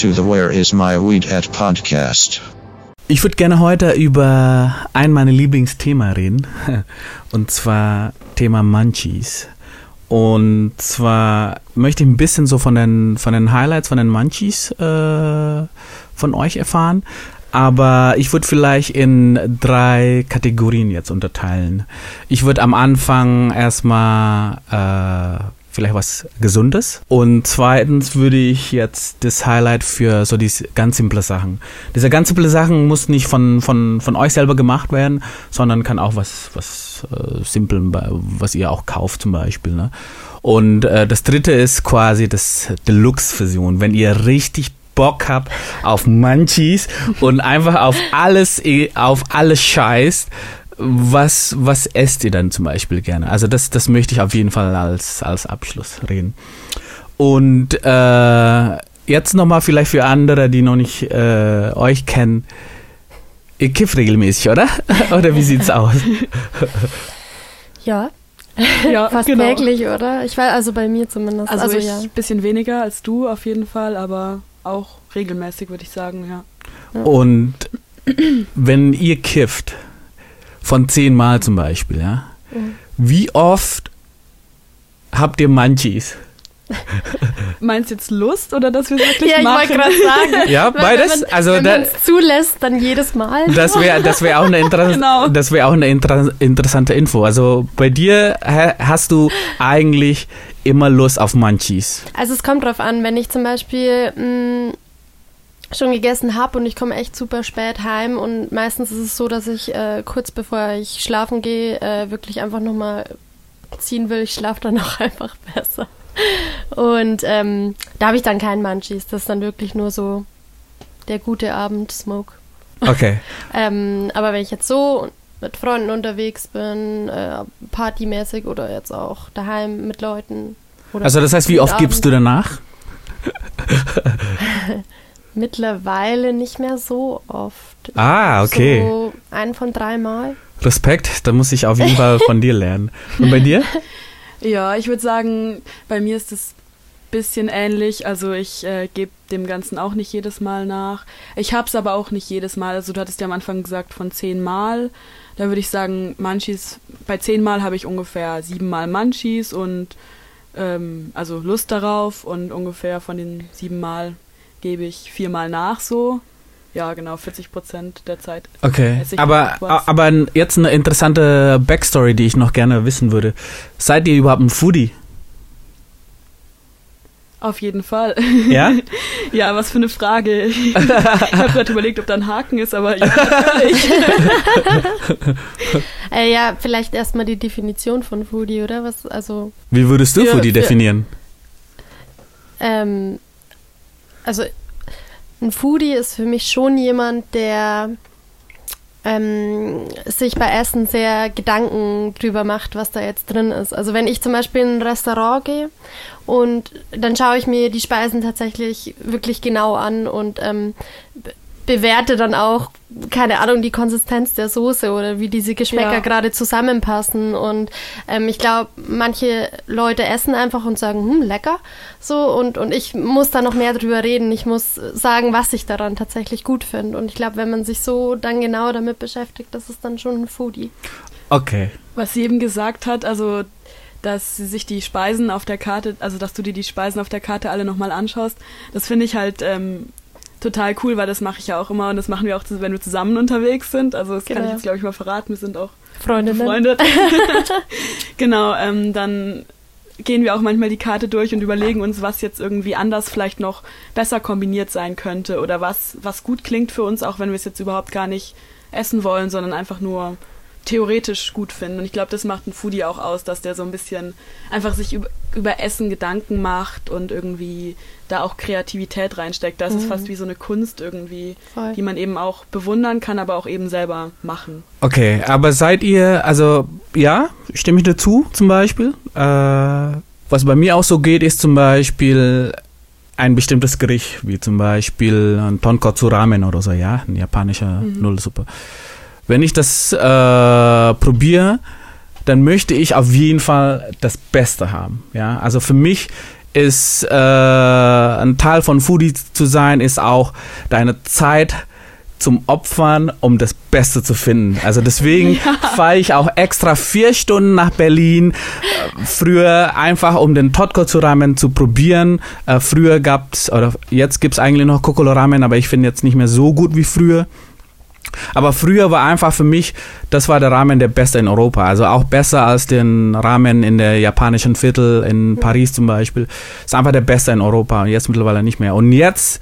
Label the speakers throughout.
Speaker 1: to the Where is My Weed at podcast.
Speaker 2: Ich würde gerne heute über ein meiner Lieblingsthemen reden. Und zwar Thema Munchies. Und zwar möchte ich ein bisschen so von den, von den Highlights, von den Munchies äh, von euch erfahren. Aber ich würde vielleicht in drei Kategorien jetzt unterteilen. Ich würde am Anfang erstmal äh, vielleicht was Gesundes. Und zweitens würde ich jetzt das Highlight für so diese ganz simple Sachen. Diese ganz simple Sachen muss nicht von, von, von euch selber gemacht werden, sondern kann auch was, was äh, simpel, was ihr auch kauft zum Beispiel. Ne? Und äh, das dritte ist quasi das Deluxe-Version. Wenn ihr richtig Bock habt auf Munchies und einfach auf alles, auf alles scheißt, was, was esst ihr dann zum Beispiel gerne? Also das, das möchte ich auf jeden Fall als, als Abschluss reden. Und äh, jetzt nochmal vielleicht für andere, die noch nicht äh, euch kennen. Ihr kifft regelmäßig, oder? oder wie sieht's aus?
Speaker 3: ja. Ja, fast genau. täglich, oder? Ich weiß, also bei mir zumindest.
Speaker 4: Also, also ich ja. bisschen weniger als du auf jeden Fall, aber auch regelmäßig, würde ich sagen, ja.
Speaker 2: Und wenn ihr kifft, von zehn Mal zum Beispiel, ja. Mhm. Wie oft habt ihr Munchies?
Speaker 4: Meinst du jetzt Lust oder dass wir es wirklich
Speaker 3: ja,
Speaker 4: machen?
Speaker 3: Ja, ich wollte gerade sagen.
Speaker 2: Ja, beides.
Speaker 3: Wenn also wenn man es zulässt, dann jedes Mal.
Speaker 2: Das wäre das wär auch, eine genau. das wär auch eine inter interessante Info. Also bei dir hast du eigentlich immer Lust auf Munchies.
Speaker 3: Also es kommt drauf an, wenn ich zum Beispiel mh, mm, schon gegessen habe und ich komme echt super spät heim und meistens ist es so, dass ich äh, kurz bevor ich schlafen gehe, äh, wirklich einfach nochmal ziehen will. Ich schlafe dann auch einfach besser. Und ähm, da habe ich dann keinen Munchies. Das ist dann wirklich nur so der gute Abend-Smoke.
Speaker 2: Okay.
Speaker 3: ähm, aber wenn ich jetzt so mit Freunden unterwegs bin, äh, partymäßig oder jetzt auch daheim mit Leuten.
Speaker 2: also das heißt, wie oft Abend, gibst du danach?
Speaker 3: Mittlerweile nicht mehr so oft.
Speaker 2: Ah, okay.
Speaker 3: So ein von drei Mal.
Speaker 2: Respekt, da muss ich auf jeden Fall von dir lernen. Und bei dir?
Speaker 4: Ja, ich würde sagen, bei mir ist es ein bisschen ähnlich. Also ich äh, gebe dem Ganzen auch nicht jedes Mal nach. Ich habe es aber auch nicht jedes Mal. Also du hattest ja am Anfang gesagt von zehn Mal. Da würde ich sagen, Munchies, bei zehn Mal habe ich ungefähr sieben Mal Munchies und ähm, also Lust darauf und ungefähr von den sieben Mal gebe ich viermal nach so. Ja, genau, 40 Prozent der Zeit.
Speaker 2: Okay, aber, aber jetzt eine interessante Backstory, die ich noch gerne wissen würde. Seid ihr überhaupt ein Foodie?
Speaker 4: Auf jeden Fall.
Speaker 2: Ja?
Speaker 4: ja, was für eine Frage. Ich habe gerade überlegt, ob da ein Haken ist, aber ja, natürlich.
Speaker 3: äh, ja, vielleicht erstmal die Definition von Foodie, oder? Was, also
Speaker 2: Wie würdest du für, Foodie definieren?
Speaker 3: Ähm, also ein Foodie ist für mich schon jemand, der ähm, sich bei Essen sehr Gedanken drüber macht, was da jetzt drin ist. Also wenn ich zum Beispiel in ein Restaurant gehe und dann schaue ich mir die Speisen tatsächlich wirklich genau an und ähm, bewerte dann auch, keine Ahnung, die Konsistenz der Soße oder wie diese Geschmäcker ja. gerade zusammenpassen. Und ähm, ich glaube, manche Leute essen einfach und sagen, hm, lecker. So, und, und ich muss da noch mehr drüber reden. Ich muss sagen, was ich daran tatsächlich gut finde. Und ich glaube, wenn man sich so dann genau damit beschäftigt, das ist dann schon ein Foodie.
Speaker 2: Okay.
Speaker 4: Was sie eben gesagt hat, also dass sie sich die Speisen auf der Karte, also dass du dir die Speisen auf der Karte alle nochmal anschaust, das finde ich halt ähm, total cool, weil das mache ich ja auch immer und das machen wir auch, wenn wir zusammen unterwegs sind. Also das genau. kann ich jetzt, glaube ich, mal verraten. Wir sind auch
Speaker 3: Freundinnen.
Speaker 4: befreundet. genau, ähm, dann gehen wir auch manchmal die Karte durch und überlegen uns, was jetzt irgendwie anders vielleicht noch besser kombiniert sein könnte oder was, was gut klingt für uns, auch wenn wir es jetzt überhaupt gar nicht essen wollen, sondern einfach nur theoretisch gut finden. Und ich glaube, das macht ein Foodie auch aus, dass der so ein bisschen einfach sich über, über Essen Gedanken macht und irgendwie da auch Kreativität reinsteckt. Das mhm. ist fast wie so eine Kunst irgendwie, Voll. die man eben auch bewundern kann, aber auch eben selber machen.
Speaker 2: Okay, aber seid ihr, also ja, stimme ich dazu zum Beispiel. Äh, was bei mir auch so geht, ist zum Beispiel ein bestimmtes Gericht, wie zum Beispiel ein Tonkotsu Ramen oder so, ja, ein japanischer mhm. Nudelsuppe. Wenn ich das äh, probiere, dann möchte ich auf jeden Fall das Beste haben. Ja, also für mich ist äh, ein Teil von Foodie zu sein, ist auch deine Zeit zum Opfern, um das Beste zu finden. Also deswegen ja. fahre ich auch extra vier Stunden nach Berlin. Äh, früher einfach, um den Totko Ramen zu probieren. Äh, früher gab's oder jetzt gibt's eigentlich noch Kokoro Ramen, aber ich finde jetzt nicht mehr so gut wie früher. Aber früher war einfach für mich, das war der Ramen der beste in Europa. Also auch besser als den Ramen in der japanischen Viertel in Paris zum Beispiel. Ist einfach der beste in Europa und jetzt mittlerweile nicht mehr. Und jetzt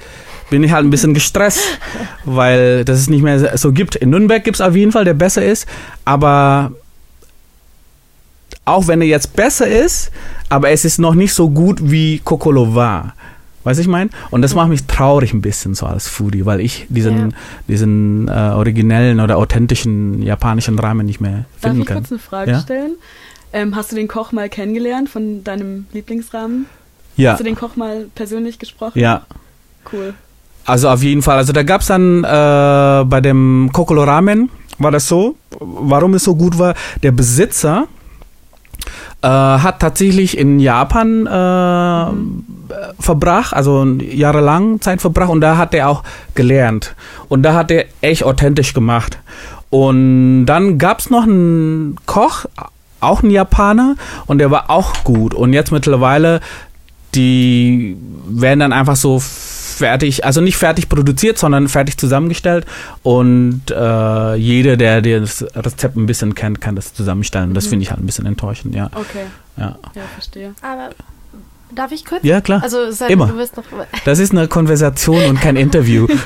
Speaker 2: bin ich halt ein bisschen gestresst, weil das es nicht mehr so gibt. In Nürnberg gibt es auf jeden Fall, der besser ist, aber auch wenn er jetzt besser ist, aber es ist noch nicht so gut wie Kokolo war. Weißt du, ich meine? Und das macht mich traurig ein bisschen so als Foodie, weil ich diesen, ja. diesen äh, originellen oder authentischen japanischen Rahmen nicht mehr finden kann.
Speaker 4: Darf ich kurz eine Frage ja? stellen? Ähm, hast du den Koch mal kennengelernt von deinem Lieblingsrahmen?
Speaker 2: Ja.
Speaker 4: Hast du den Koch mal persönlich gesprochen?
Speaker 2: Ja.
Speaker 4: Cool.
Speaker 2: Also auf jeden Fall. Also da gab es dann äh, bei dem Kokolo Ramen, war das so, warum es so gut war, der Besitzer äh, hat tatsächlich in Japan äh, verbracht, also jahrelang Zeit verbracht und da hat er auch gelernt. Und da hat er echt authentisch gemacht. Und dann gab es noch einen Koch, auch ein Japaner, und der war auch gut. Und jetzt mittlerweile, die werden dann einfach so fertig, also nicht fertig produziert, sondern fertig zusammengestellt. Und äh, jeder, der das Rezept ein bisschen kennt, kann das zusammenstellen. Das mhm. finde ich halt ein bisschen enttäuschend, ja.
Speaker 4: Okay.
Speaker 2: Ja,
Speaker 4: ja verstehe.
Speaker 3: Aber Darf ich kurz?
Speaker 2: Ja, klar.
Speaker 3: Also, sag,
Speaker 2: Immer. das ist eine Konversation und kein Interview.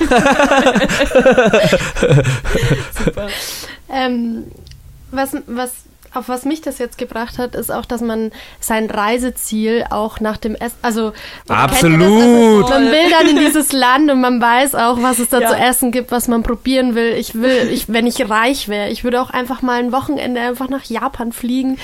Speaker 3: Super. Ähm, was, was auf was mich das jetzt gebracht hat, ist auch, dass man sein Reiseziel auch nach dem Essen, also
Speaker 2: absolut.
Speaker 3: Also, man will dann in dieses Land und man weiß auch, was es da ja. zu essen gibt, was man probieren will. Ich will, ich, wenn ich reich wäre, ich würde auch einfach mal ein Wochenende einfach nach Japan fliegen,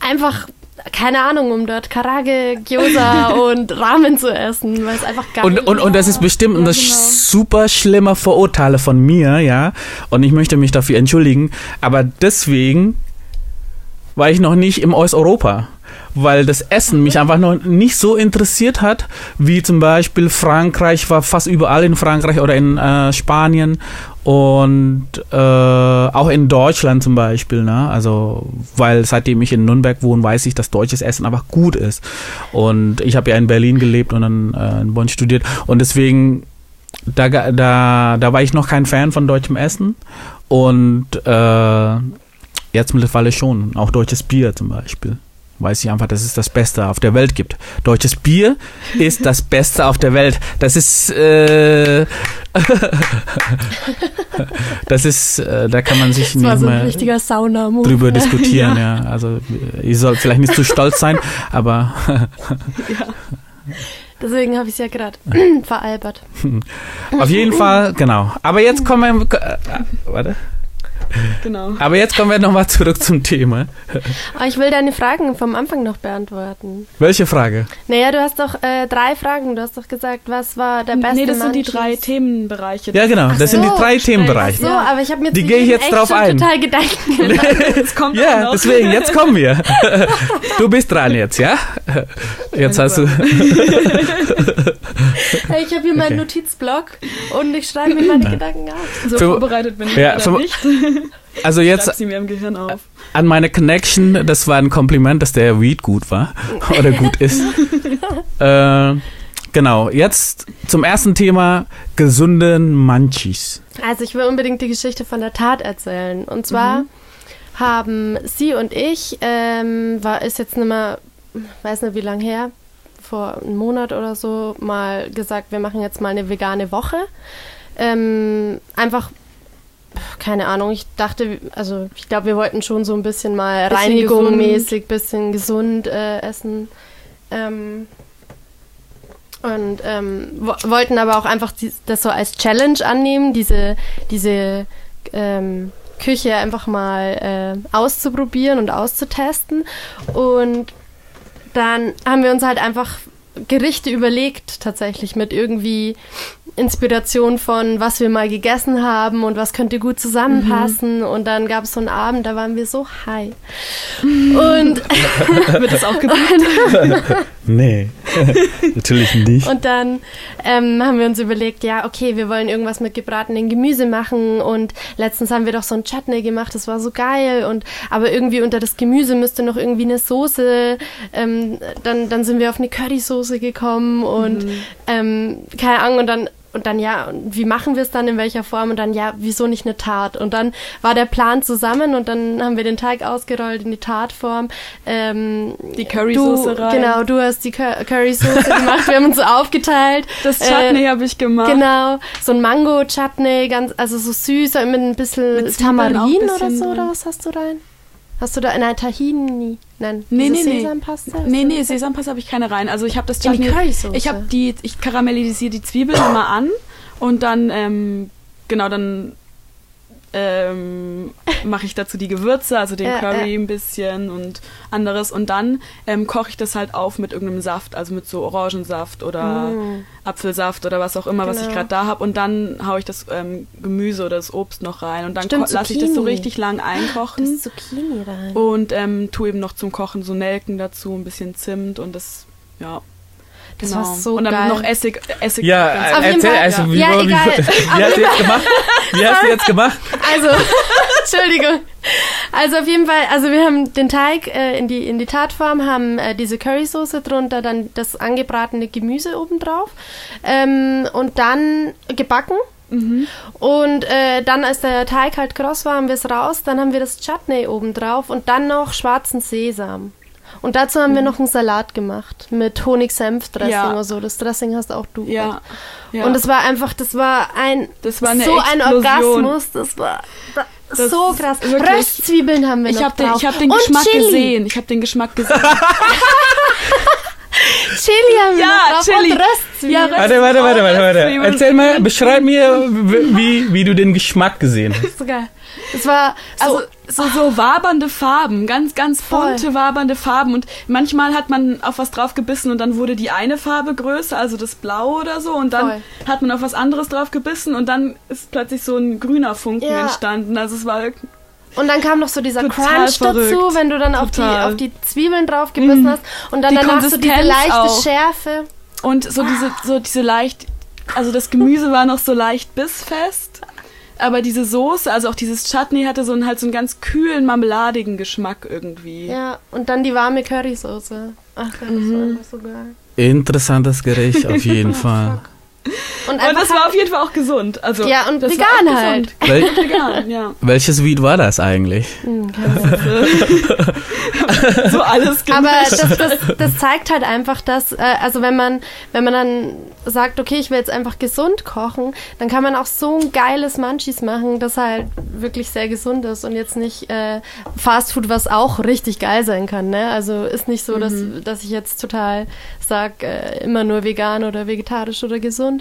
Speaker 3: einfach keine Ahnung, um dort Karage, Gyoza und Ramen zu essen, weil es einfach geil
Speaker 2: und, und, und das ist bestimmt ja, eine genau. super schlimme Vorurteile von mir, ja. Und ich möchte mich dafür entschuldigen. Aber deswegen war ich noch nicht im Osteuropa, weil das Essen mich einfach noch nicht so interessiert hat, wie zum Beispiel Frankreich, war fast überall in Frankreich oder in äh, Spanien und äh, auch in Deutschland zum Beispiel, ne? Also, weil seitdem ich in Nürnberg wohne, weiß ich, dass deutsches Essen einfach gut ist. Und ich habe ja in Berlin gelebt und dann äh, in Bonn studiert. Und deswegen, da, da, da war ich noch kein Fan von deutschem Essen. Und äh, Jetzt mittlerweile schon. Auch deutsches Bier zum Beispiel. Weiß ich einfach, dass es das Beste auf der Welt gibt. Deutsches Bier ist das Beste auf der Welt. Das ist, äh, das ist, äh, da kann man sich
Speaker 3: das nicht so mehr
Speaker 2: drüber diskutieren. ja. ja. Also, ich soll vielleicht nicht zu stolz sein, aber.
Speaker 3: ja. Deswegen habe ich es ja gerade veralbert.
Speaker 2: Auf jeden Fall, genau. Aber jetzt kommen wir. Äh, warte.
Speaker 4: Genau.
Speaker 2: Aber jetzt kommen wir nochmal zurück zum Thema.
Speaker 3: Aber ich will deine Fragen vom Anfang noch beantworten.
Speaker 2: Welche Frage?
Speaker 3: Naja, du hast doch äh, drei Fragen. Du hast doch gesagt, was war der beste Nee,
Speaker 4: das
Speaker 3: sind
Speaker 4: die drei Themenbereiche.
Speaker 2: Ja, genau. Ach das so, sind die drei Themenbereiche.
Speaker 3: Ach so, aber ich habe mir
Speaker 2: die gehe ich jetzt drauf ein.
Speaker 3: total Gedanken gemacht.
Speaker 4: jetzt kommt
Speaker 2: ja,
Speaker 4: noch.
Speaker 2: deswegen, jetzt kommen wir. Du bist dran jetzt, ja? Jetzt hast du...
Speaker 3: hey, ich habe hier meinen okay. Notizblock und ich schreibe mir meine Gedanken auf.
Speaker 4: So vorbereitet bin ich ja, für, nicht.
Speaker 2: Also jetzt
Speaker 4: sie mir im Gehirn auf.
Speaker 2: an meine Connection, das war ein Kompliment, dass der Weed gut war oder gut ist. äh, genau, jetzt zum ersten Thema gesunden Munchies.
Speaker 3: Also ich will unbedingt die Geschichte von der Tat erzählen. Und zwar mhm. haben sie und ich, ähm, war ist jetzt nicht mehr, weiß nicht wie lange her, vor einem Monat oder so mal gesagt, wir machen jetzt mal eine vegane Woche. Ähm, einfach keine Ahnung, ich dachte, also ich glaube, wir wollten schon so ein bisschen mal bisschen Reinigung mäßig, bisschen gesund äh, essen. Ähm, und ähm, wollten aber auch einfach die, das so als Challenge annehmen, diese, diese ähm, Küche einfach mal äh, auszuprobieren und auszutesten. Und dann haben wir uns halt einfach Gerichte überlegt, tatsächlich mit irgendwie Inspiration von, was wir mal gegessen haben und was könnte gut zusammenpassen. Mhm. Und dann gab es so einen Abend, da waren wir so high. Und
Speaker 4: wird das auch gebucht?
Speaker 2: nee. Natürlich nicht.
Speaker 3: Und dann ähm, haben wir uns überlegt, ja, okay, wir wollen irgendwas mit gebratenen Gemüse machen. Und letztens haben wir doch so ein Chutney gemacht, das war so geil. Und aber irgendwie unter das Gemüse müsste noch irgendwie eine Soße. Ähm, dann, dann sind wir auf eine Currysoße gekommen und ähm, keine Ahnung. Und dann und dann ja, und wie machen wir es dann, in welcher Form? Und dann ja, wieso nicht eine Tat? Und dann war der Plan zusammen und dann haben wir den Teig ausgerollt in die Tatform. Ähm,
Speaker 4: Die Currysoße rein.
Speaker 3: Genau, du hast die Cur Currysoße gemacht, wir haben uns so aufgeteilt.
Speaker 4: Das Chutney habe ich gemacht.
Speaker 3: Genau, so ein Mango-Chutney, ganz, also so süß, mit ein bisschen
Speaker 4: Mit Zwiebeln auch ein
Speaker 3: Tamarin oder
Speaker 4: bisschen
Speaker 3: so, oder was hast du rein? Hast du da, nein, Tahini, nein,
Speaker 4: Nee, nee, nee.
Speaker 3: Sesampaste?
Speaker 4: Nee, nee, Sesampaste habe ich keine rein. Also ich habe das
Speaker 3: In die.
Speaker 4: Ich habe die, ich karamellisiere die Zwiebeln immer an und dann, ähm, genau, dann ähm, mache ich dazu die Gewürze, also den
Speaker 3: Ja,
Speaker 4: Curry ein bisschen und anderes. Und dann ähm, koche ich das halt auf mit irgendeinem Saft, also mit so Orangensaft oder
Speaker 3: Mm.
Speaker 4: Apfelsaft oder was auch immer, was ich
Speaker 3: Genau.
Speaker 4: gerade da habe. Und dann haue ich das ähm, Gemüse oder das Obst noch rein. Und dann lasse ich das so richtig lang einkochen.
Speaker 3: Das Zucchini rein.
Speaker 4: Und ähm, tue eben noch zum Kochen so Nelken dazu, ein bisschen Zimt und das, ja.
Speaker 3: Das
Speaker 4: genau.
Speaker 3: war so
Speaker 4: Und dann
Speaker 3: geil.
Speaker 4: noch Essig. Essig
Speaker 2: Ja, äh,
Speaker 3: Auf
Speaker 2: erzähl,
Speaker 3: Fall,
Speaker 2: also wie,
Speaker 3: ja. Ja,
Speaker 2: wie, wie,
Speaker 3: egal.
Speaker 2: wie hast du jetzt gemacht? Wie hast du jetzt gemacht?
Speaker 3: Also, Entschuldigung. Also auf jeden Fall, also wir haben den Teig äh, in, die, in die Tatform, haben äh, diese Currysoße drunter, dann das angebratene Gemüse obendrauf ähm, und dann gebacken.
Speaker 4: Mhm.
Speaker 3: Und äh, dann, als der Teig halt kross war, haben wir es raus, dann haben wir das Chutney obendrauf und dann noch schwarzen Sesam. Und dazu haben wir noch einen Salat gemacht mit Honig-Senf-Dressing
Speaker 4: Ja.
Speaker 3: oder so. Das Dressing hast auch du.
Speaker 4: Ja. ja.
Speaker 3: Und es war einfach, das war ein
Speaker 4: Das war eine
Speaker 3: so ein
Speaker 4: Explosion.
Speaker 3: Orgasmus, das war da-
Speaker 4: Das
Speaker 3: so krass.
Speaker 4: wirklich-
Speaker 3: Röstzwiebeln haben wir
Speaker 4: ich
Speaker 3: noch
Speaker 4: habe den,
Speaker 3: drauf.
Speaker 4: ich hab den
Speaker 3: Und
Speaker 4: Geschmack
Speaker 3: Chili.
Speaker 4: gesehen. Ich habe den Geschmack gesehen.
Speaker 3: Chili haben wir
Speaker 4: Ja,
Speaker 3: noch drauf
Speaker 4: Chili.
Speaker 3: und Röstzwiebeln.
Speaker 4: Ja,
Speaker 2: Warte, warte, warte, warte, warte. Erzähl mal, beschreib mir, wie, wie du den Geschmack gesehen hast.
Speaker 3: so geil. Es war so,
Speaker 4: Also so, so wabernde Farben, ganz, ganz
Speaker 3: Voll.
Speaker 4: bunte, wabernde Farben. Und manchmal hat man auf was drauf gebissen und dann wurde die eine Farbe größer, also das Blau oder so. Und dann
Speaker 3: Voll.
Speaker 4: hat man auf was anderes drauf gebissen und dann ist plötzlich so ein grüner Funken
Speaker 3: Ja.
Speaker 4: entstanden. Also es war
Speaker 3: und dann kam noch so dieser
Speaker 4: Total
Speaker 3: Crunch dazu,
Speaker 4: verrückt.
Speaker 3: wenn du dann auf die, auf die Zwiebeln drauf gebissen
Speaker 4: Mhm.
Speaker 3: hast. Und dann
Speaker 4: Die
Speaker 3: danach so diese leichte
Speaker 4: auch.
Speaker 3: Schärfe.
Speaker 4: Und so diese, so diese leicht, also das Gemüse war noch so leicht bissfest, aber diese Soße, also auch dieses Chutney hatte so einen halt so einen ganz kühlen, marmeladigen Geschmack irgendwie.
Speaker 3: Ja, und dann die warme Currysoße. Ach, das
Speaker 4: Mhm.
Speaker 3: war einfach so geil.
Speaker 2: Interessantes Gericht auf jeden Fall.
Speaker 3: Und
Speaker 4: Und das war auf jeden Fall auch gesund. Also
Speaker 3: Ja, und
Speaker 4: das
Speaker 3: vegan halt.
Speaker 4: gesund.
Speaker 2: Wel
Speaker 4: Vegan, ja.
Speaker 2: welches Weed war das eigentlich?
Speaker 3: Hm.
Speaker 4: So alles gemischt.
Speaker 3: Aber das, das, das zeigt halt einfach, dass, äh, also wenn man, wenn man dann sagt, okay, ich will jetzt einfach gesund kochen, dann kann man auch so ein geiles Munchies machen, das halt wirklich sehr gesund ist und jetzt nicht äh, Fast Food, was auch richtig geil sein kann. Ne? Also ist nicht so, dass, dass ich jetzt total sag, äh, immer nur vegan oder vegetarisch oder gesund.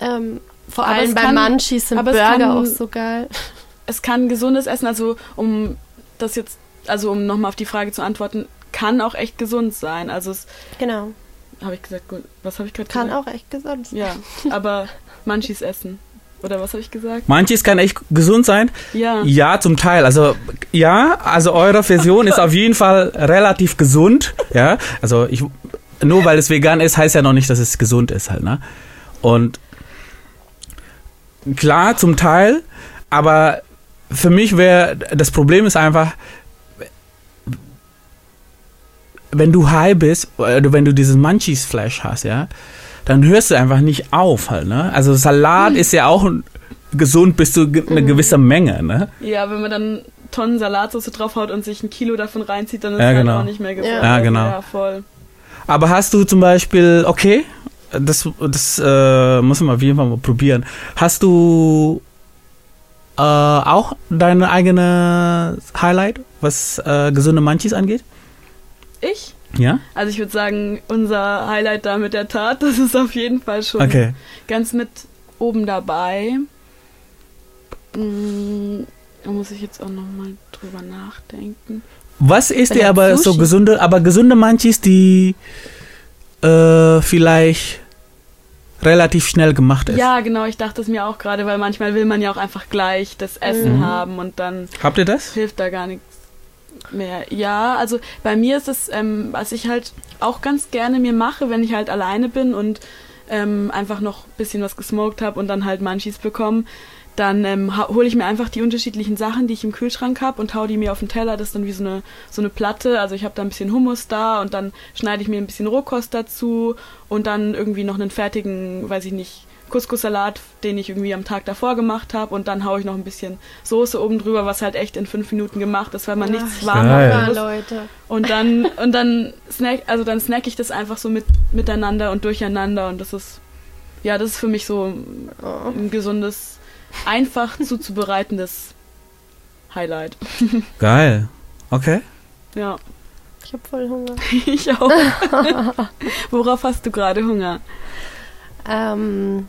Speaker 3: Ähm, vor
Speaker 4: Aber
Speaker 3: allem
Speaker 4: es
Speaker 3: bei
Speaker 4: kann-
Speaker 3: Munchies sind
Speaker 4: aber es
Speaker 3: Burger
Speaker 4: kann-
Speaker 3: auch so geil.
Speaker 4: es kann gesundes Essen, also um das jetzt, also um nochmal auf die Frage zu antworten, kann auch echt gesund sein. Also es,
Speaker 3: Genau.
Speaker 4: habe ich gesagt, gut, was habe ich gerade
Speaker 3: Kann
Speaker 4: gesagt?
Speaker 3: auch echt gesund sein.
Speaker 4: Ja, aber Munchies essen. Oder was habe ich gesagt?
Speaker 2: Manches kann echt gesund sein.
Speaker 4: Ja.
Speaker 2: Ja, zum Teil. Also ja, also eure Version ist auf jeden Fall relativ gesund. Ja, also ich nur weil es vegan ist, heißt ja noch nicht, dass es gesund ist halt. Ne? Und klar, zum Teil, aber für mich wäre das Problem ist einfach, wenn du high bist, oder wenn du dieses Munchies-Flash hast, ja, dann hörst du einfach nicht auf halt. Ne? Also Salat ist ja auch gesund bis zu ge- eine gewisse Menge. Ne?
Speaker 4: Ja, wenn man dann Tonnen Salatsauce draufhaut und sich ein Kilo davon reinzieht, dann ist
Speaker 2: Ja,
Speaker 4: es
Speaker 2: genau.
Speaker 4: halt auch nicht mehr gesund.
Speaker 3: Ja.
Speaker 2: Ja, genau.
Speaker 4: Ja, voll.
Speaker 2: Aber hast du zum Beispiel, okay, das, das äh, muss man auf jeden Fall mal probieren. Hast du äh, auch deine eigene Highlight, was äh, gesunde Munchies angeht?
Speaker 4: Ich?
Speaker 2: Ja?
Speaker 4: Also ich würde sagen, unser Highlight da mit der Tat, das ist auf jeden Fall schon
Speaker 2: Okay.
Speaker 4: ganz mit oben dabei. Mm, Da muss ich jetzt auch nochmal drüber nachdenken.
Speaker 2: Was ist dir aber so
Speaker 3: Sushi?
Speaker 2: gesunde, aber gesunde Munchies, die äh, vielleicht relativ schnell gemacht ist?
Speaker 4: Ja, genau, ich dachte es mir auch gerade, weil manchmal will man ja auch einfach gleich das Essen
Speaker 2: Mhm.
Speaker 4: haben und dann
Speaker 2: Habt ihr das?
Speaker 4: hilft da gar nichts. mehr. Ja, also bei mir ist es, ähm, was ich halt auch ganz gerne mir mache, wenn ich halt alleine bin und ähm, einfach noch ein bisschen was gesmoked habe und dann halt Munchies bekomme, dann ähm, hole ich mir einfach die unterschiedlichen Sachen, die ich im Kühlschrank habe und hau die mir auf den Teller. Das ist dann wie so eine, so eine Platte. Also ich habe da ein bisschen Hummus da und dann schneide ich mir ein bisschen Rohkost dazu und dann irgendwie noch einen fertigen, weiß ich nicht, Couscous-Salat, den ich irgendwie am Tag davor gemacht habe und dann haue ich noch ein bisschen Soße oben drüber, was halt echt in fünf Minuten gemacht ist, weil man
Speaker 3: Ja,
Speaker 4: nichts warm machen muss.
Speaker 3: Leute.
Speaker 4: Und dann und dann snack, also dann snack ich das einfach so mit miteinander und durcheinander und das ist ja, das ist für mich so
Speaker 3: Oh.
Speaker 4: ein gesundes, einfach zuzubereitendes Highlight.
Speaker 2: Geil. Okay.
Speaker 4: Ja,
Speaker 3: Ich habe voll Hunger.
Speaker 4: ich auch. Worauf hast du gerade Hunger?
Speaker 3: Ähm,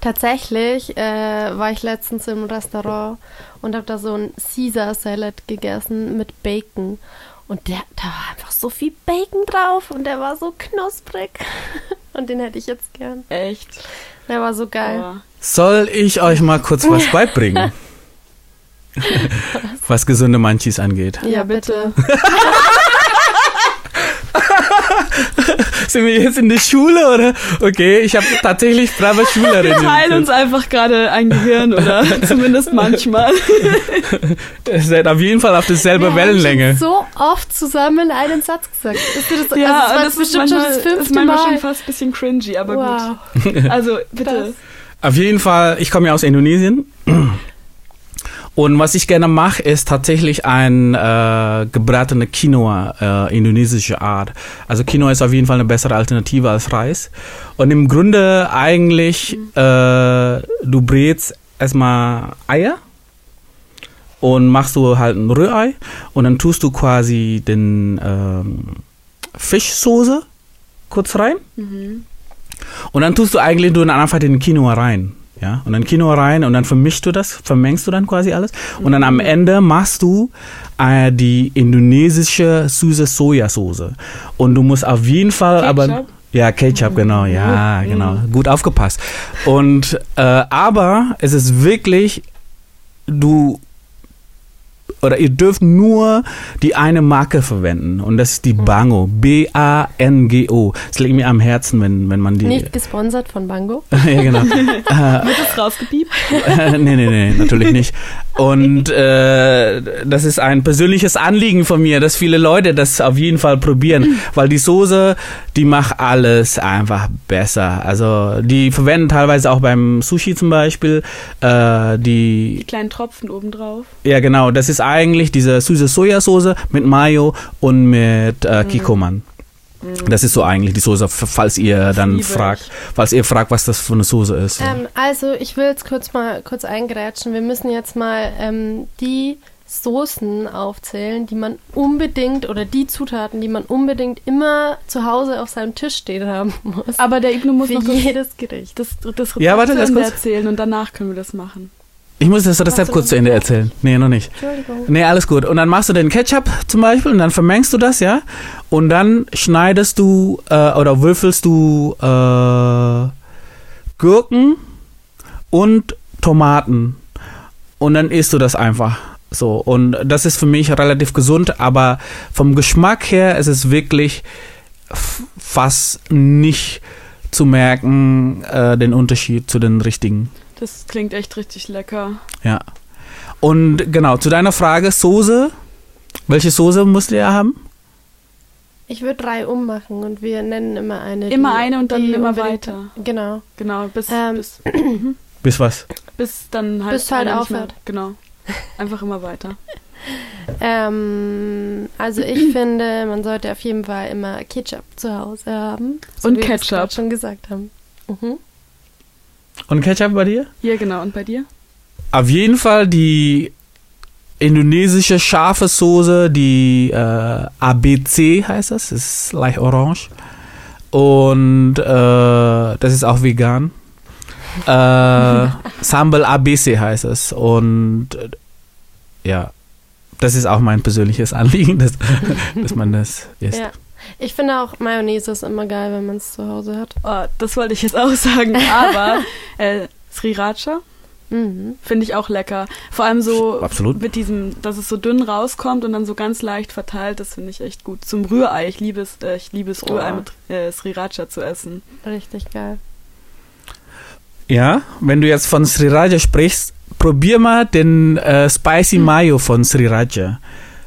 Speaker 3: tatsächlich äh, war ich letztens im Restaurant und habe da so ein Caesar Salad gegessen mit Bacon. Und der, da war einfach so viel Bacon drauf und der war so knusprig. Und den hätte ich jetzt gern.
Speaker 4: Echt?
Speaker 3: Der war so geil.
Speaker 4: Aber
Speaker 2: Soll ich euch mal kurz was beibringen? was gesunde Munchies angeht.
Speaker 4: Ja, bitte.
Speaker 2: Sind wir jetzt in der Schule oder? Okay, ich habe tatsächlich brave Schülerinnen.
Speaker 4: Wir teilen uns einfach gerade ein Gehirn oder zumindest manchmal.
Speaker 2: Ihr seid auf jeden Fall auf derselben
Speaker 3: Wir haben
Speaker 2: Wellenlänge.
Speaker 3: schon so oft zusammen einen Satz gesagt. Ist dir das,
Speaker 4: Ja,
Speaker 3: also das
Speaker 4: das ist
Speaker 3: bestimmt schon
Speaker 4: manchmal,
Speaker 3: das
Speaker 4: ist
Speaker 3: fünfte
Speaker 4: manchmal
Speaker 3: Mal.
Speaker 4: schon fast ein bisschen cringy, aber
Speaker 3: wow.
Speaker 4: gut. Also bitte.
Speaker 3: Das-
Speaker 2: Auf jeden Fall, ich komme ja aus Indonesien. Und was ich gerne mache, ist tatsächlich ein äh, gebratene Quinoa, äh, indonesische Art. Also Quinoa ist auf jeden Fall eine bessere Alternative als Reis. Und im Grunde eigentlich, äh, du brätst erstmal Eier und machst du halt ein Rührei und dann tust du quasi den ähm, Fischsoße kurz rein.
Speaker 4: Mhm.
Speaker 2: Und dann tust du eigentlich nur einfach den Quinoa rein. Ja, und dann Quinoa rein und dann vermischst du das, vermengst du dann quasi alles. Und dann am Ende machst du äh, die indonesische süße Sojasauce. Und du musst auf jeden Fall aber.
Speaker 4: Ketchup?
Speaker 2: Ja, Ketchup, genau, ja, genau. Gut aufgepasst. Und, äh, aber es ist wirklich, du, oder ihr dürft nur die eine Marke verwenden. Und das ist die Bango. B-A-N-G-O. Das liegt mir am Herzen, wenn, wenn man die.
Speaker 3: Nicht gesponsert von Bango.
Speaker 2: ja, genau.
Speaker 4: Wird das rausgepiept?
Speaker 2: nee, nee, nee, natürlich nicht. Und äh, das ist ein persönliches Anliegen von mir, dass viele Leute das auf jeden Fall probieren, weil die Soße, die macht alles einfach besser. Also die verwenden teilweise auch beim Sushi zum Beispiel äh,
Speaker 4: Die
Speaker 2: die,
Speaker 4: kleinen Tropfen obendrauf.
Speaker 2: ja genau, das ist eigentlich diese süße Sojasauce mit Mayo und mit äh, Kikoman. Das ist so eigentlich die Soße, falls ihr dann fragt, falls ihr fragt, was das für eine Soße ist.
Speaker 3: Ähm, also, ich will jetzt kurz mal kurz eingrätschen. Wir müssen jetzt mal ähm, die Soßen aufzählen, die man unbedingt oder die Zutaten, die man unbedingt immer zu Hause auf seinem Tisch stehen haben muss.
Speaker 4: Aber der Ibnu muss
Speaker 3: Für
Speaker 4: noch das,
Speaker 3: jedes Gericht.
Speaker 4: das, das Rezept
Speaker 2: Ja, warte, kurz.
Speaker 4: erzählen und danach können wir das machen.
Speaker 2: Ich muss das Rezept kurz zu Ende erzählen. Nee, noch nicht.
Speaker 3: Entschuldigung.
Speaker 2: Nee, alles gut. Und dann machst du den Ketchup zum Beispiel und dann vermengst du das, ja. Und dann schneidest du äh, oder würfelst du äh, Gurken und Tomaten. Und dann isst du das einfach so. Und das ist für mich relativ gesund, aber vom Geschmack her ist es wirklich fast nicht zu merken, äh, den Unterschied zu den richtigen.
Speaker 4: Das klingt echt richtig lecker.
Speaker 2: Ja. Und genau, zu deiner Frage, Soße. Welche Soße musst du ja haben?
Speaker 3: Ich würde drei ummachen und wir nennen immer eine.
Speaker 4: Immer
Speaker 3: die-
Speaker 4: eine und dann immer weiter.
Speaker 3: Genau.
Speaker 4: Genau, bis,
Speaker 3: Ähm,
Speaker 4: bis,
Speaker 2: Bis was?
Speaker 4: bis dann halt.
Speaker 3: Bis halt aufhört.
Speaker 4: Genau. Einfach immer weiter.
Speaker 3: Ähm, also ich finde, man sollte auf jeden Fall immer Ketchup zu Hause haben.
Speaker 4: Und
Speaker 3: wie wir
Speaker 4: Ketchup.
Speaker 3: schon gesagt haben. Mhm.
Speaker 2: Und Ketchup bei dir?
Speaker 4: Hier, genau. Und bei dir?
Speaker 2: Auf jeden Fall die indonesische scharfe Soße, die äh, ABC heißt das, ist leicht orange. Und äh, das ist auch vegan. Äh, Sambal ABC heißt es. Und äh, ja, das ist auch mein persönliches Anliegen, dass, dass man das isst.
Speaker 3: Ja. Ich finde auch Mayonnaise ist immer geil, wenn man es zu Hause hat.
Speaker 4: Oh, das wollte ich jetzt auch sagen. Aber äh, Sriracha
Speaker 3: Mhm.
Speaker 4: Finde ich auch lecker. Vor allem so
Speaker 2: Absolut.
Speaker 4: mit diesem, dass es so dünn rauskommt und dann so ganz leicht verteilt, das finde ich echt gut. Zum Rührei, ich liebe es, äh, ich liebe es Rührei
Speaker 3: Oh.
Speaker 4: mit äh, Sriracha zu essen.
Speaker 3: Richtig geil.
Speaker 2: Ja, wenn du jetzt von Sriracha sprichst, probier mal den äh, Spicy Mayo von Sriracha.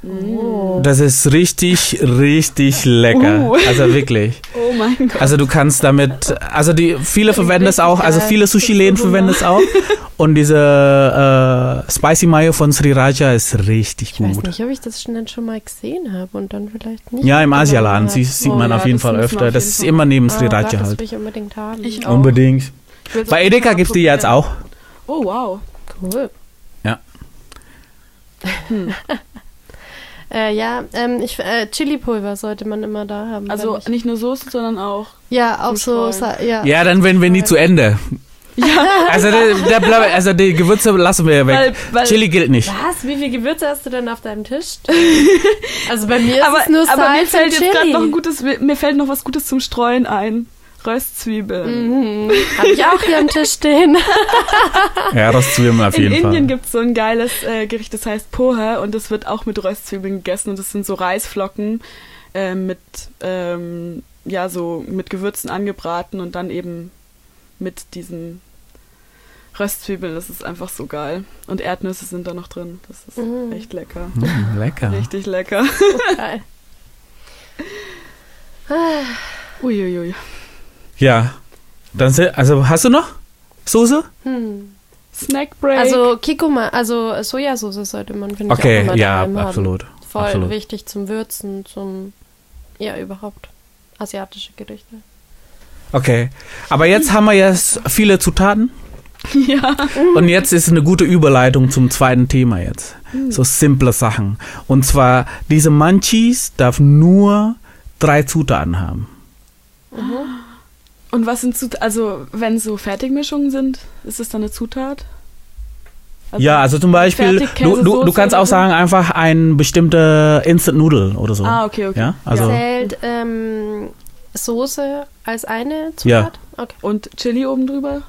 Speaker 3: Oh.
Speaker 2: Das ist richtig, richtig lecker.
Speaker 4: Uh.
Speaker 2: Also wirklich.
Speaker 4: Oh mein Gott.
Speaker 2: Also du kannst damit, also die viele verwenden es auch, also viele Sushi-Läden
Speaker 4: Ich
Speaker 2: verwenden es auch. Und diese äh, Spicy Mayo von Sriracha ist richtig
Speaker 3: Ich weiß
Speaker 2: gut.
Speaker 3: nicht, ob ich das schon, dann schon mal gesehen habe und dann vielleicht nicht.
Speaker 2: Ja, im Asialaden sie, sieht
Speaker 4: Oh
Speaker 2: man
Speaker 4: ja,
Speaker 2: auf jeden
Speaker 4: das
Speaker 2: Fall öfter. Das ist immer neben
Speaker 3: Ah,
Speaker 2: Sriracha
Speaker 3: Das
Speaker 2: halt.
Speaker 3: will ich unbedingt haben.
Speaker 4: Ich auch.
Speaker 2: Unbedingt.
Speaker 4: Ich
Speaker 2: Bei Edeka
Speaker 4: mal
Speaker 2: gibt's die jetzt auch.
Speaker 4: Oh wow.
Speaker 3: Cool.
Speaker 2: Ja.
Speaker 4: Hm.
Speaker 3: Äh, ja, ähm, ich, äh, Chili-Pulver sollte man immer da haben.
Speaker 4: Also nicht nur Soße, sondern auch.
Speaker 3: ja, auch so, ja.
Speaker 2: Ja, dann werden wir nie zu Ende. Also, der, der, Blab- also die Gewürze lassen wir weg.
Speaker 4: Weil, weil,
Speaker 2: Chili gilt nicht.
Speaker 3: Was? Wie viele Gewürze hast du denn auf deinem Tisch? also bei mir ist
Speaker 4: aber,
Speaker 3: es nur
Speaker 4: aber mir
Speaker 3: Salz
Speaker 4: fällt
Speaker 3: und
Speaker 4: jetzt gerade noch ein gutes, mir fällt noch was Gutes zum Streuen ein. Röstzwiebeln.
Speaker 3: Mhm. Habe ich auch hier am Tisch stehen.
Speaker 2: Ja, das Zwiebeln auf
Speaker 4: In
Speaker 2: jeden
Speaker 4: Indien
Speaker 2: Fall.
Speaker 4: gibt es so ein geiles äh, Gericht, das heißt Poha und das wird auch mit Röstzwiebeln gegessen und das sind so Reisflocken äh, mit ähm, ja so mit Gewürzen angebraten und dann eben mit diesen Röstzwiebeln. Das ist einfach so geil und Erdnüsse sind da noch drin. Das ist
Speaker 3: Mhm.
Speaker 4: echt lecker,
Speaker 2: Mm, lecker.
Speaker 4: richtig lecker.
Speaker 3: Geil.
Speaker 4: Uiuiui.
Speaker 2: Ja. Dann, se- also hast du noch Soße?
Speaker 3: Hm.
Speaker 4: Snack Break.
Speaker 3: Also Kikuma, also Sojasauce sollte man, finde ich, auch
Speaker 2: Okay,
Speaker 3: immer
Speaker 2: ja,
Speaker 3: haben.
Speaker 2: absolut.
Speaker 3: Voll
Speaker 2: absolut.
Speaker 3: wichtig zum Würzen, zum, ja, überhaupt asiatische Gerichte.
Speaker 2: Okay. Aber jetzt haben wir jetzt viele Zutaten.
Speaker 4: ja.
Speaker 2: Und jetzt ist eine gute Überleitung zum zweiten Thema jetzt. So simple Sachen. Und zwar, diese Munchies darf nur drei Zutaten haben.
Speaker 4: Und was sind Zutaten? Also wenn so Fertigmischungen sind, ist es dann eine Zutat? Also
Speaker 2: ja, also zum Beispiel, du, du, du kannst auch sagen, einfach ein bestimmter Instant Noodle oder so.
Speaker 4: Ah, okay, okay.
Speaker 2: Ja, also
Speaker 3: Zählt ähm, Soße als eine Zutat? Okay.
Speaker 4: Und Chili oben drüber?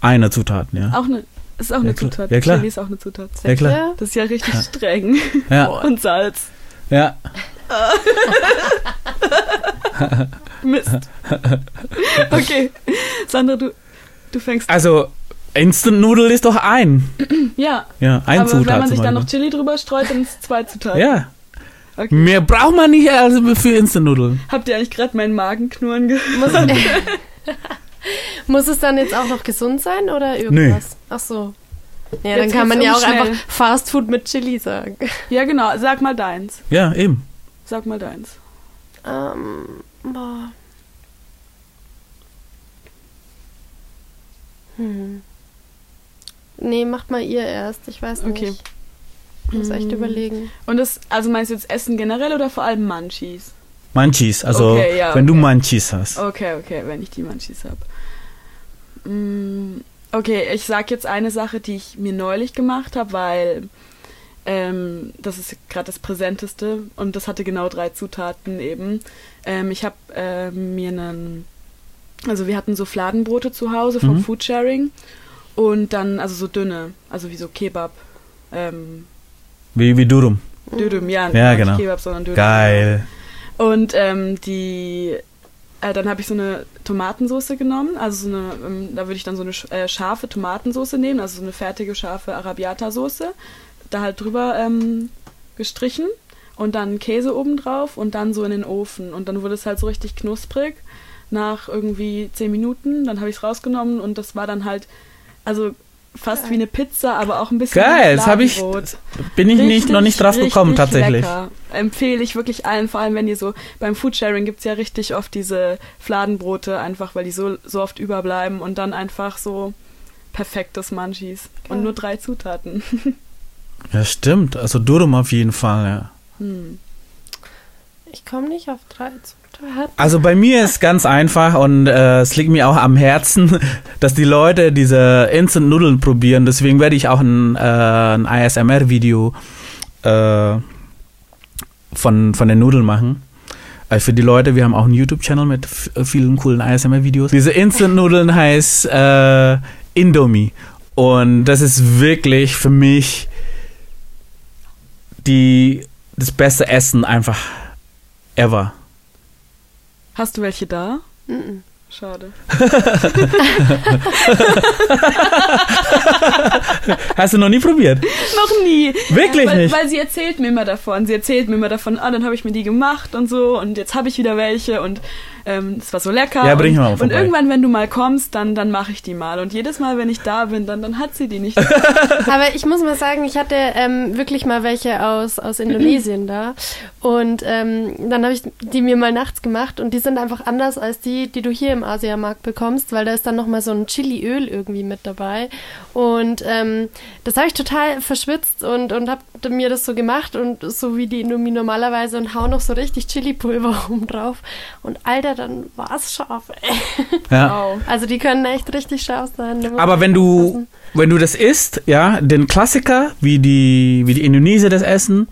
Speaker 2: eine Zutat, ja.
Speaker 4: Auch eine, ist auch eine
Speaker 2: Ja, klar.
Speaker 4: Zutat.
Speaker 2: Ja, klar.
Speaker 4: Chili ist auch eine Zutat.
Speaker 2: Ja, klar.
Speaker 3: Ja.
Speaker 4: Das ist ja richtig streng.
Speaker 2: Ja,
Speaker 4: Und Salz.
Speaker 2: ja.
Speaker 4: Mist. Okay. Sandra, du, du fängst.
Speaker 2: Also, Instant Noodle ist doch ein.
Speaker 4: Ja.
Speaker 2: Ja, ein
Speaker 4: aber
Speaker 2: Zutat.
Speaker 4: wenn man sich dann noch. Chili drüber streut, dann ist es zwei Zutaten.
Speaker 2: Ja.
Speaker 4: Okay.
Speaker 2: Mehr braucht man nicht also für Instant Nudeln.
Speaker 4: Habt ihr eigentlich gerade meinen Magenknurren gehört?
Speaker 3: Muss, muss es dann jetzt auch noch gesund sein oder irgendwas? Ach so. Ja, dann
Speaker 4: Jetzt
Speaker 3: kann man ja auch
Speaker 4: schnell.
Speaker 3: einfach Fast Food mit Chili sagen.
Speaker 4: Ja, genau. Sag mal deins.
Speaker 2: Ja, eben.
Speaker 4: Sag mal deins.
Speaker 3: Ähm, boah. Hm. Nee, macht mal ihr erst. Ich weiß nicht.
Speaker 4: Okay.
Speaker 3: Ich muss echt
Speaker 4: Mm.
Speaker 3: überlegen.
Speaker 4: Und das, also meinst du jetzt Essen generell oder vor allem Munchies?
Speaker 2: Munchies, also
Speaker 4: Okay, ja,
Speaker 2: wenn du
Speaker 4: okay.
Speaker 2: Munchies hast.
Speaker 4: Okay, okay, wenn ich die Munchies habe. Mm, okay, ich sag jetzt eine Sache, die ich mir neulich gemacht habe, weil ähm, das ist gerade das Präsenteste und das hatte genau drei Zutaten eben. Ähm, ich habe ähm, mir einen, also wir hatten so Fladenbrote zu Hause vom
Speaker 2: Mhm.
Speaker 4: Foodsharing und dann, also so dünne, also wie so Kebab. Ähm,
Speaker 2: Wie, wie Durum.
Speaker 4: Dödüm, ja,
Speaker 2: Ja,
Speaker 4: nicht
Speaker 2: genau.
Speaker 4: Kebab, sondern Dödüm.
Speaker 2: Geil.
Speaker 4: Und ähm, die, äh, dann habe ich so eine Tomatensauce genommen, also so eine, ähm, da würde ich dann so eine sch- äh, scharfe Tomatensauce nehmen, also so eine fertige scharfe Arabiata-Soße, da halt drüber ähm, gestrichen und dann Käse oben drauf und dann so in den Ofen und dann wurde es halt so richtig knusprig nach irgendwie zehn Minuten, dann habe ich es rausgenommen und das war dann halt, also fast wie eine Pizza, aber auch ein bisschen
Speaker 2: Geil, das habe ich,
Speaker 4: Fladenbrot.
Speaker 2: bin ich nicht, noch nicht drauf
Speaker 4: Richtig,
Speaker 2: gekommen
Speaker 4: richtig
Speaker 2: tatsächlich.
Speaker 4: Lecker. Empfehle ich wirklich allen, vor allem wenn ihr so beim Foodsharing gibt's ja richtig oft diese Fladenbrote, einfach weil die so, so oft überbleiben und dann einfach so perfektes Munchies.
Speaker 3: Geil.
Speaker 4: Und nur drei Zutaten.
Speaker 2: Ja, stimmt. Also Durum auf jeden Fall, ja.
Speaker 4: Hm.
Speaker 3: Ich komme nicht auf drei.
Speaker 2: Also bei mir ist ganz einfach und äh, es liegt mir auch am Herzen, dass die Leute diese Instant Nudeln probieren. Deswegen werde ich auch ein, äh, ein ASMR-Video äh, von, von den Nudeln machen. Äh, für die Leute, wir haben auch einen YouTube-Channel mit f- vielen coolen ASMR-Videos. Diese Instant Nudeln heißt äh, Indomie. Und das ist wirklich für mich die, das beste Essen einfach ever.
Speaker 4: Hast du welche da?
Speaker 3: Mhm.
Speaker 4: Schade.
Speaker 2: Hast du noch nie probiert?
Speaker 4: Noch nie.
Speaker 2: Wirklich
Speaker 4: weil,
Speaker 2: nicht?
Speaker 4: Weil sie erzählt mir immer davon. Sie erzählt mir immer davon, ah, dann habe ich mir die gemacht und so und jetzt habe ich wieder welche und ähm, es war so lecker.
Speaker 2: Ja, bring
Speaker 4: und,
Speaker 2: mal
Speaker 4: und
Speaker 2: vorbei.
Speaker 4: irgendwann, wenn du mal kommst, dann, dann mache ich die mal. Und jedes Mal, wenn ich da bin, dann, dann hat sie die nicht.
Speaker 3: Aber ich muss mal sagen, ich hatte ähm, wirklich mal welche aus, aus Indonesien da. Und ähm, dann habe ich die mir mal nachts gemacht und die sind einfach anders als die, die du hier im Asiamarkt bekommst, weil da ist dann nochmal so ein Chiliöl irgendwie mit dabei. Und ähm, das habe ich total verschwitzt und, und habe mir das so gemacht und so wie die Indomie normalerweise und hau noch so richtig Chili-Pulver oben drauf. Und Alter, dann war es scharf, ey.
Speaker 2: Ja.
Speaker 4: Wow.
Speaker 3: Also die können echt richtig scharf sein.
Speaker 2: Aber wenn du, wenn du das isst, ja, den Klassiker, wie die, wie die Indonesier das essen,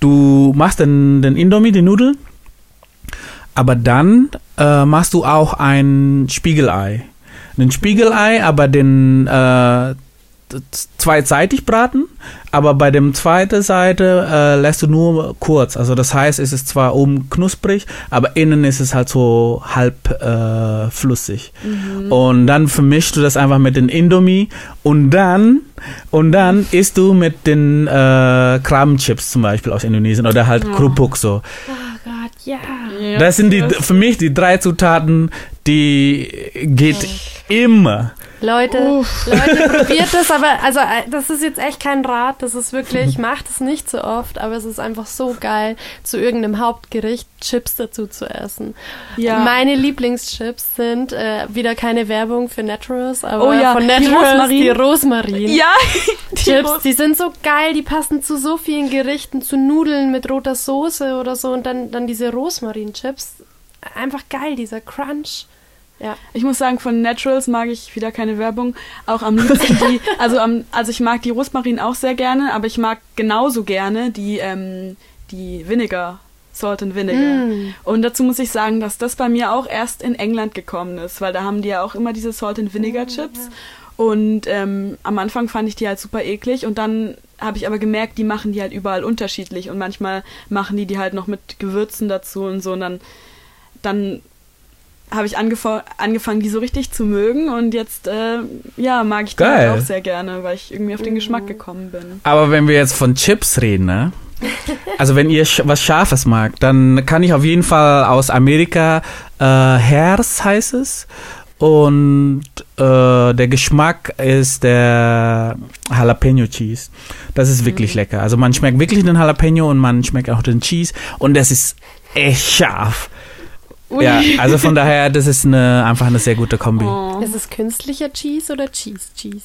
Speaker 2: du machst den, den Indomie, die Nudeln, aber dann äh, machst du auch ein Spiegelei. Ein Spiegelei, aber den äh, zweiseitig braten, aber bei dem zweiten Seite äh, lässt du nur kurz. Also das heißt, es ist zwar oben knusprig, aber innen ist es halt so halb äh, flüssig. Und dann vermischst du das einfach mit den Indomie und dann und dann isst du mit den äh, Krabbenchips zum Beispiel aus Indonesien oder halt Krupuk so.
Speaker 3: Oh Gott, ja.
Speaker 2: Das sind die für mich die drei Zutaten, die geht immer.
Speaker 3: Leute, Leute, probiert das, aber also äh, das ist jetzt echt kein Rat, das ist wirklich, macht es nicht so oft, aber es ist einfach so geil, zu irgendeinem Hauptgericht Chips dazu zu essen.
Speaker 4: Ja.
Speaker 3: Meine Lieblingschips sind äh, wieder keine Werbung für Naturals, aber
Speaker 4: Oh ja,
Speaker 3: von
Speaker 4: die
Speaker 3: Naturals
Speaker 4: Rosmarin.
Speaker 3: die Rosmarin.
Speaker 4: Ja, die
Speaker 3: Chips,
Speaker 4: Ros-
Speaker 3: die sind so geil, die passen zu so vielen Gerichten, zu Nudeln mit roter Soße oder so und dann, dann diese Rosmarin-Chips. Einfach geil, dieser Crunch. Ja.
Speaker 4: Ich muss sagen, von Naturals mag ich wieder keine Werbung. Auch am liebsten die, also, am, also ich mag die Rosmarin auch sehr gerne, aber ich mag genauso gerne die, ähm, die Vinegar, Salt and Vinegar.
Speaker 3: Mm.
Speaker 4: Und dazu muss ich sagen, dass das bei mir auch erst in England gekommen ist, weil da haben die ja auch immer diese Salt and Vinegar Chips. Und ähm, am Anfang fand ich die halt super eklig und dann habe ich aber gemerkt, die machen die halt überall unterschiedlich und manchmal machen die die halt noch mit Gewürzen dazu und so und dann, dann habe ich angef- angefangen, die so richtig zu mögen und jetzt, äh, ja, mag ich die
Speaker 2: Geil.
Speaker 4: halt auch sehr gerne, weil ich irgendwie auf den Geschmack gekommen bin.
Speaker 2: Aber wenn wir jetzt von Chips reden, ne? Also wenn ihr was Scharfes mag, dann kann ich auf jeden Fall aus Amerika äh, Hers heißt es. Und äh, der Geschmack ist der Jalapeno Cheese. Das ist wirklich lecker. Also man schmeckt wirklich den Jalapeno und man schmeckt auch den Cheese. Und das ist echt scharf.
Speaker 3: Ui.
Speaker 2: Ja, also von daher, das ist eine, einfach eine sehr gute Kombi.
Speaker 4: Oh.
Speaker 3: Ist es künstlicher Cheese oder Cheese Cheese?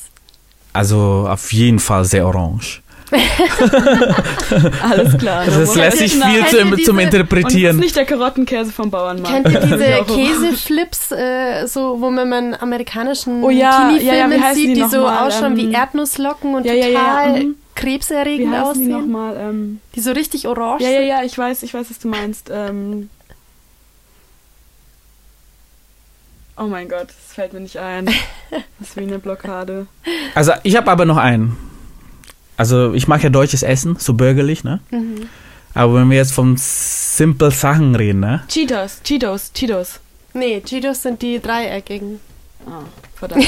Speaker 2: Also auf jeden Fall sehr orange.
Speaker 4: Alles klar.
Speaker 2: Es lässt sich viel
Speaker 3: Kennt
Speaker 2: zu,
Speaker 3: ihr
Speaker 2: zum
Speaker 3: diese-
Speaker 4: Und ist
Speaker 2: Interpretieren.
Speaker 4: nicht der Karottenkäse vom Bauernmarkt.
Speaker 3: Kennt ihr
Speaker 4: Das ist
Speaker 3: diese. Käseflips, äh, so, wo man in amerikanischen
Speaker 4: Oh ja,
Speaker 3: Teenie-Filmen
Speaker 4: ja, ja, wie
Speaker 3: sieht,
Speaker 4: die
Speaker 3: die,
Speaker 4: noch
Speaker 3: so
Speaker 4: mal?
Speaker 3: ausschauen wie
Speaker 4: Ähm,
Speaker 3: Erdnusslocken und
Speaker 4: ja, ja, ja,
Speaker 3: total
Speaker 4: mhm. Wie
Speaker 3: krebserregend
Speaker 4: heißen die
Speaker 3: aussehen?
Speaker 4: nochmal? Ähm,
Speaker 3: Die so richtig orange
Speaker 4: ja, ja,
Speaker 3: sind.
Speaker 4: ja, ich weiß, ich weiß, was du meinst. Ähm, oh mein Gott, das fällt mir nicht ein. Das ist wie eine Blockade.
Speaker 2: Also ich habe aber noch einen. Also ich mag ja deutsches Essen, so bürgerlich, ne?
Speaker 3: Mhm.
Speaker 2: Aber wenn wir jetzt von simple Sachen reden, ne?
Speaker 4: Cheetos, Cheetos, Cheetos.
Speaker 3: Nee, Cheetos sind die dreieckigen.
Speaker 4: Ah, verdammt.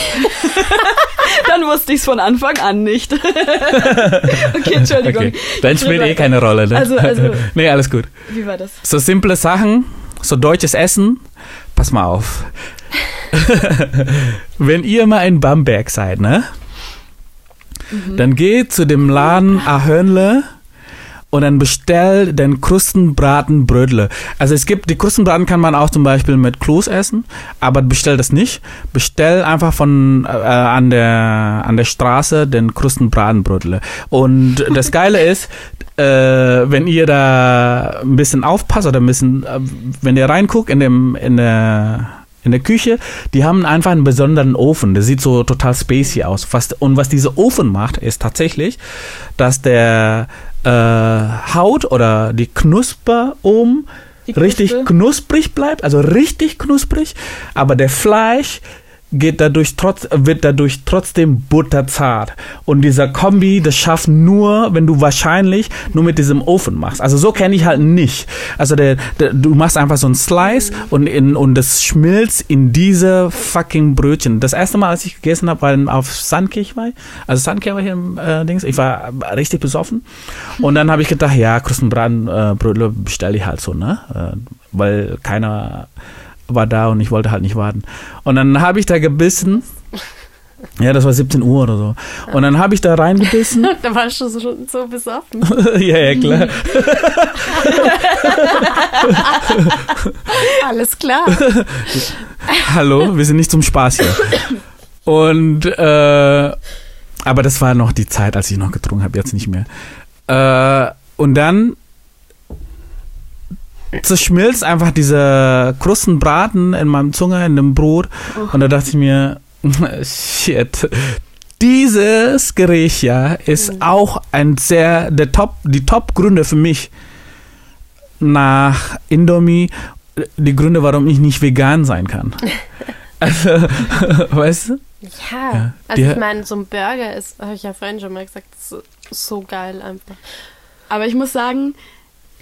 Speaker 4: Dann wusste ich es von Anfang an nicht. okay, Entschuldigung.
Speaker 2: Okay. Dann spielt eh keine Rolle, ne?
Speaker 4: Also- also-
Speaker 2: nee, alles gut.
Speaker 4: Wie war das?
Speaker 2: So simple Sachen, so deutsches Essen, pass mal auf. wenn ihr mal in Bamberg seid, ne? Dann geht zu dem Laden Ahönle und dann bestell den Krustenbratenbrödle. Also es gibt, die Krustenbraten kann man auch zum Beispiel mit Kloß essen, aber bestell das nicht. Bestell einfach von äh, an der an der Straße den Krustenbratenbrödle. Und das Geile ist, äh, wenn ihr da ein bisschen aufpasst oder ein bisschen, äh, wenn ihr reinguckt in dem in der in der Küche, die haben einfach einen besonderen Ofen. Der sieht so total spacey aus. Was, und was dieser Ofen macht, ist tatsächlich, dass der äh, Haut oder die Knusper oben
Speaker 4: Die
Speaker 2: richtig knusprig bleibt, also richtig knusprig, aber der Fleisch geht dadurch trotz, wird dadurch trotzdem butterzart. Und dieser Kombi, das schafft nur, wenn du wahrscheinlich nur mit diesem Ofen machst. Also so kenne ich halt nicht. Also der, der, du machst einfach so ein Slice und, in, und das schmilzt in diese fucking Brötchen. Das erste Mal, als ich gegessen habe, war auf Sandkirchweih. Also Sandkirchweih hier im äh, Dings. Ich war richtig besoffen. Und dann habe ich gedacht, ja, Krustenbraten, äh, bestelle ich halt so, ne? Äh, weil keiner war da und ich wollte halt nicht warten. Und dann habe ich da gebissen. Ja, das war 17 Uhr oder so. Und dann habe ich da reingebissen.
Speaker 3: da warst du schon so besoffen.
Speaker 2: ja, ja, klar.
Speaker 3: Alles klar.
Speaker 2: Hallo, wir sind nicht zum Spaß hier. Und, äh, aber das war noch die Zeit, als ich noch getrunken habe, jetzt nicht mehr. Äh, und dann zerschmilzt einfach dieser Krustenbraten in meinem Zunge, in dem Brot. Und da dachte ich mir, shit, dieses Gericht ja ist auch ein sehr, der Top, die Top-Gründe für mich nach Indomie, die Gründe, warum ich nicht vegan sein kann. Also, weißt du?
Speaker 3: Ja,
Speaker 2: Ja,
Speaker 3: also ich meine, so ein Burger ist, habe ich ja vorhin schon mal gesagt, so geil einfach.
Speaker 4: Aber ich muss sagen,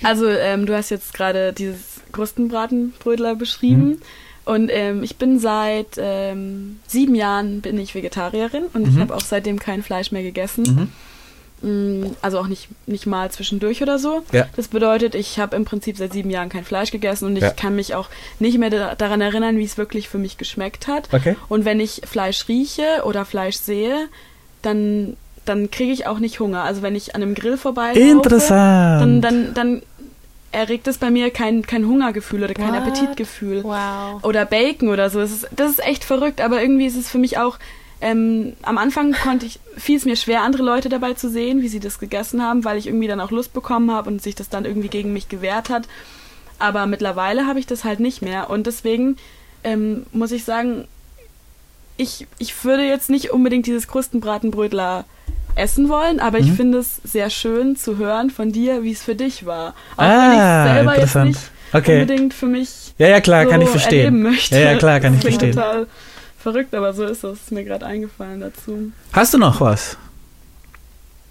Speaker 4: also ähm, du hast jetzt gerade dieses Krustenbratenbrötler beschrieben.
Speaker 2: Mhm.
Speaker 4: Und ähm, ich bin seit ähm, sieben Jahren bin ich Vegetarierin und
Speaker 2: Mhm.
Speaker 4: ich habe auch seitdem kein Fleisch mehr gegessen. Mm, Also auch nicht, nicht mal zwischendurch oder so.
Speaker 2: Ja.
Speaker 4: Das bedeutet, ich habe im Prinzip seit sieben Jahren kein Fleisch gegessen und ich
Speaker 2: Ja.
Speaker 4: kann mich auch nicht mehr da daran erinnern, wie es wirklich für mich geschmeckt hat.
Speaker 2: Okay.
Speaker 4: Und wenn ich Fleisch rieche oder Fleisch sehe, dann, dann kriege ich auch nicht Hunger. Also wenn ich an einem Grill vorbei
Speaker 2: Interessant.
Speaker 4: dann, dann, dann erregt es bei mir kein, kein Hungergefühl oder kein
Speaker 3: What?
Speaker 4: Appetitgefühl.
Speaker 3: Wow.
Speaker 4: Oder Bacon oder so. Das ist, das ist echt verrückt, aber irgendwie ist es für mich auch. Ähm, am Anfang konnte ich, fiel es mir schwer, andere Leute dabei zu sehen, wie sie das gegessen haben, weil ich irgendwie dann auch Lust bekommen habe und sich das dann irgendwie gegen mich gewehrt hat. Aber mittlerweile habe ich das halt nicht mehr. Und deswegen ähm, muss ich sagen, ich, ich würde jetzt nicht unbedingt dieses Krustenbratenbrötler essen wollen, aber ich
Speaker 2: Mhm.
Speaker 4: finde es sehr schön zu hören von dir, wie es für dich war. Auch
Speaker 2: Ah,
Speaker 4: wenn ich es selber jetzt
Speaker 2: interessant.
Speaker 4: nicht
Speaker 2: Okay.
Speaker 4: unbedingt für mich
Speaker 2: Ja, ja, klar,
Speaker 4: so
Speaker 2: kann ich verstehen.
Speaker 4: erleben möchte.
Speaker 2: Ja, ja, klar, kann ich
Speaker 4: Das klingt
Speaker 2: verstehen.
Speaker 4: total verrückt, aber so ist es. Ist mir gerade eingefallen dazu.
Speaker 2: Hast du noch was?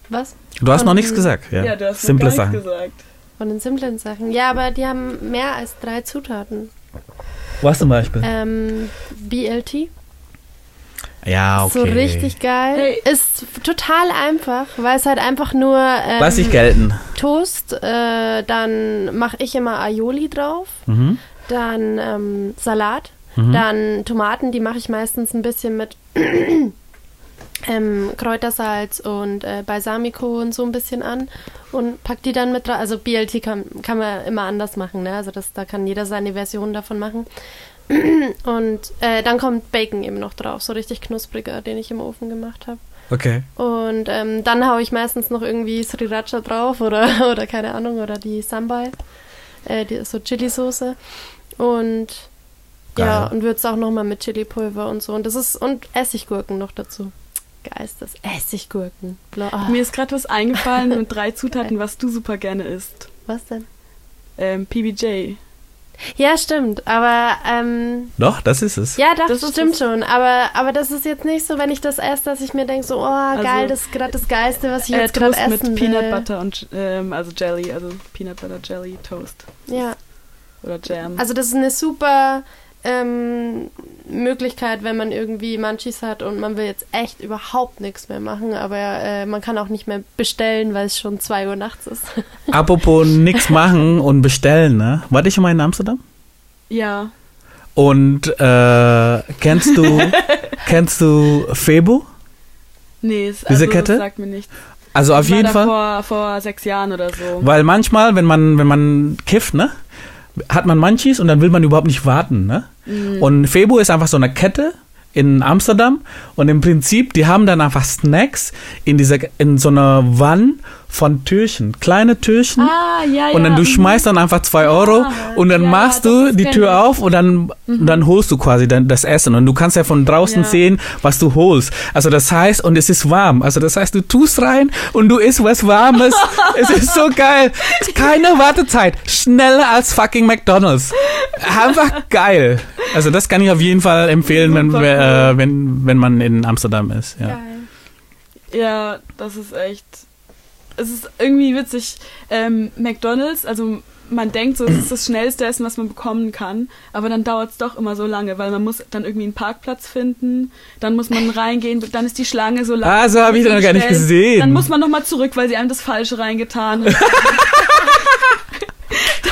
Speaker 3: Was?
Speaker 2: Du hast noch
Speaker 3: Von-
Speaker 2: nichts gesagt. Ja,
Speaker 4: Ja, du hast
Speaker 2: simple
Speaker 4: noch gar
Speaker 2: Sachen.
Speaker 4: nichts gesagt.
Speaker 3: Von den simplen Sachen. Ja, aber die haben mehr als drei Zutaten.
Speaker 2: Was zum Beispiel?
Speaker 3: Ähm, BLT.
Speaker 2: Ja, okay.
Speaker 3: So richtig geil.
Speaker 4: Hey.
Speaker 3: Ist total einfach, weil es halt einfach nur ähm,
Speaker 2: Lass ich gelten.
Speaker 3: Toast, äh, dann mache ich immer Aioli drauf,
Speaker 2: Mhm.
Speaker 3: dann ähm, Salat,
Speaker 2: Mhm.
Speaker 3: dann Tomaten, die mache ich meistens ein bisschen mit ähm, Kräutersalz und äh, Balsamico und so ein bisschen an und pack die dann mit drauf. Also BLT kann, kann man immer anders machen, ne? Also das, da kann jeder seine Version davon machen. Und äh, dann kommt Bacon eben noch drauf, so richtig knuspriger, den ich im Ofen gemacht habe.
Speaker 2: Okay.
Speaker 3: Und ähm, dann haue ich meistens noch irgendwie Sriracha drauf oder, oder keine Ahnung, oder die Sambal, äh, die, so Chili-Soße. Und ja,
Speaker 2: Geil.
Speaker 3: und würze auch nochmal mit Chili-Pulver und so. Und das ist, und Essiggurken noch dazu. Geil ist das. Essiggurken. Bla, ah,
Speaker 4: Mir ist gerade was eingefallen mit drei Zutaten, was du super gerne isst.
Speaker 3: was denn?
Speaker 4: Ähm, PBJ.
Speaker 3: Ja, stimmt, aber ähm,
Speaker 2: Doch, das ist es.
Speaker 3: ja, doch,
Speaker 4: Das
Speaker 3: stimmt
Speaker 4: es.
Speaker 3: schon. Aber, aber das ist jetzt nicht so, wenn ich das esse, dass ich mir denke, so, oh, geil, das ist gerade das Geilste, was ich
Speaker 4: Äh,
Speaker 3: jetzt gerade
Speaker 4: Toast
Speaker 3: essen
Speaker 4: mit
Speaker 3: will.
Speaker 4: Peanut Butter und ähm, also Jelly, also Peanut Butter Jelly Toast
Speaker 3: Ja.
Speaker 4: oder Jam.
Speaker 3: Also das ist eine super ähm, Möglichkeit, wenn man irgendwie Munchies hat und man will jetzt echt überhaupt nichts mehr machen, aber äh, man kann auch nicht mehr bestellen, weil es schon 2 Uhr nachts ist.
Speaker 2: Apropos nix machen und bestellen, ne? Warte ich schon mal in Amsterdam?
Speaker 4: ja,
Speaker 2: Und äh, kennst du kennst du Febo?
Speaker 4: nee, es,
Speaker 2: Diese
Speaker 4: also,
Speaker 2: Kette?
Speaker 4: Sagt mir nichts.
Speaker 2: Also auf
Speaker 4: Ich war
Speaker 2: jeden Fall.
Speaker 4: Vor, vor sechs Jahren oder so.
Speaker 2: Weil manchmal, wenn man, wenn man kifft, ne, hat man Munchies und dann will man überhaupt nicht warten, ne?
Speaker 4: Mhm.
Speaker 2: Und Febo ist einfach so eine Kette in Amsterdam und im Prinzip, die haben dann einfach Snacks in dieser, in so einer Wanne von Türchen, kleine Türchen.
Speaker 4: Ah, ja, ja.
Speaker 2: Und dann du
Speaker 4: mhm.
Speaker 2: schmeißt dann einfach zwei Euro
Speaker 4: Ah,
Speaker 2: und dann
Speaker 4: ja,
Speaker 2: machst
Speaker 4: ja,
Speaker 2: du die Tür
Speaker 4: ich.
Speaker 2: auf und dann, und dann holst du quasi dann das Essen und du kannst ja von draußen
Speaker 4: Ja.
Speaker 2: sehen, was du holst. Also das heißt, und es ist warm. Also das heißt, du tust rein und du isst was Warmes. es ist so geil. Keine Wartezeit. Schneller als fucking McDonalds. Einfach geil. Also das kann ich auf jeden Fall empfehlen, wenn, äh, wenn, wenn man in Amsterdam ist. Ja.
Speaker 4: Ja, das ist echt. Es ist irgendwie witzig. Ähm, McDonalds, also man denkt so, es ist das schnellste Essen, was man bekommen kann, aber dann dauert es doch immer so lange, weil man muss dann irgendwie einen Parkplatz finden, dann muss man reingehen, dann ist die Schlange so lang.
Speaker 2: Ah, so habe ich das noch gar nicht gesehen.
Speaker 4: Dann muss man nochmal zurück, weil sie einem das Falsche reingetan haben.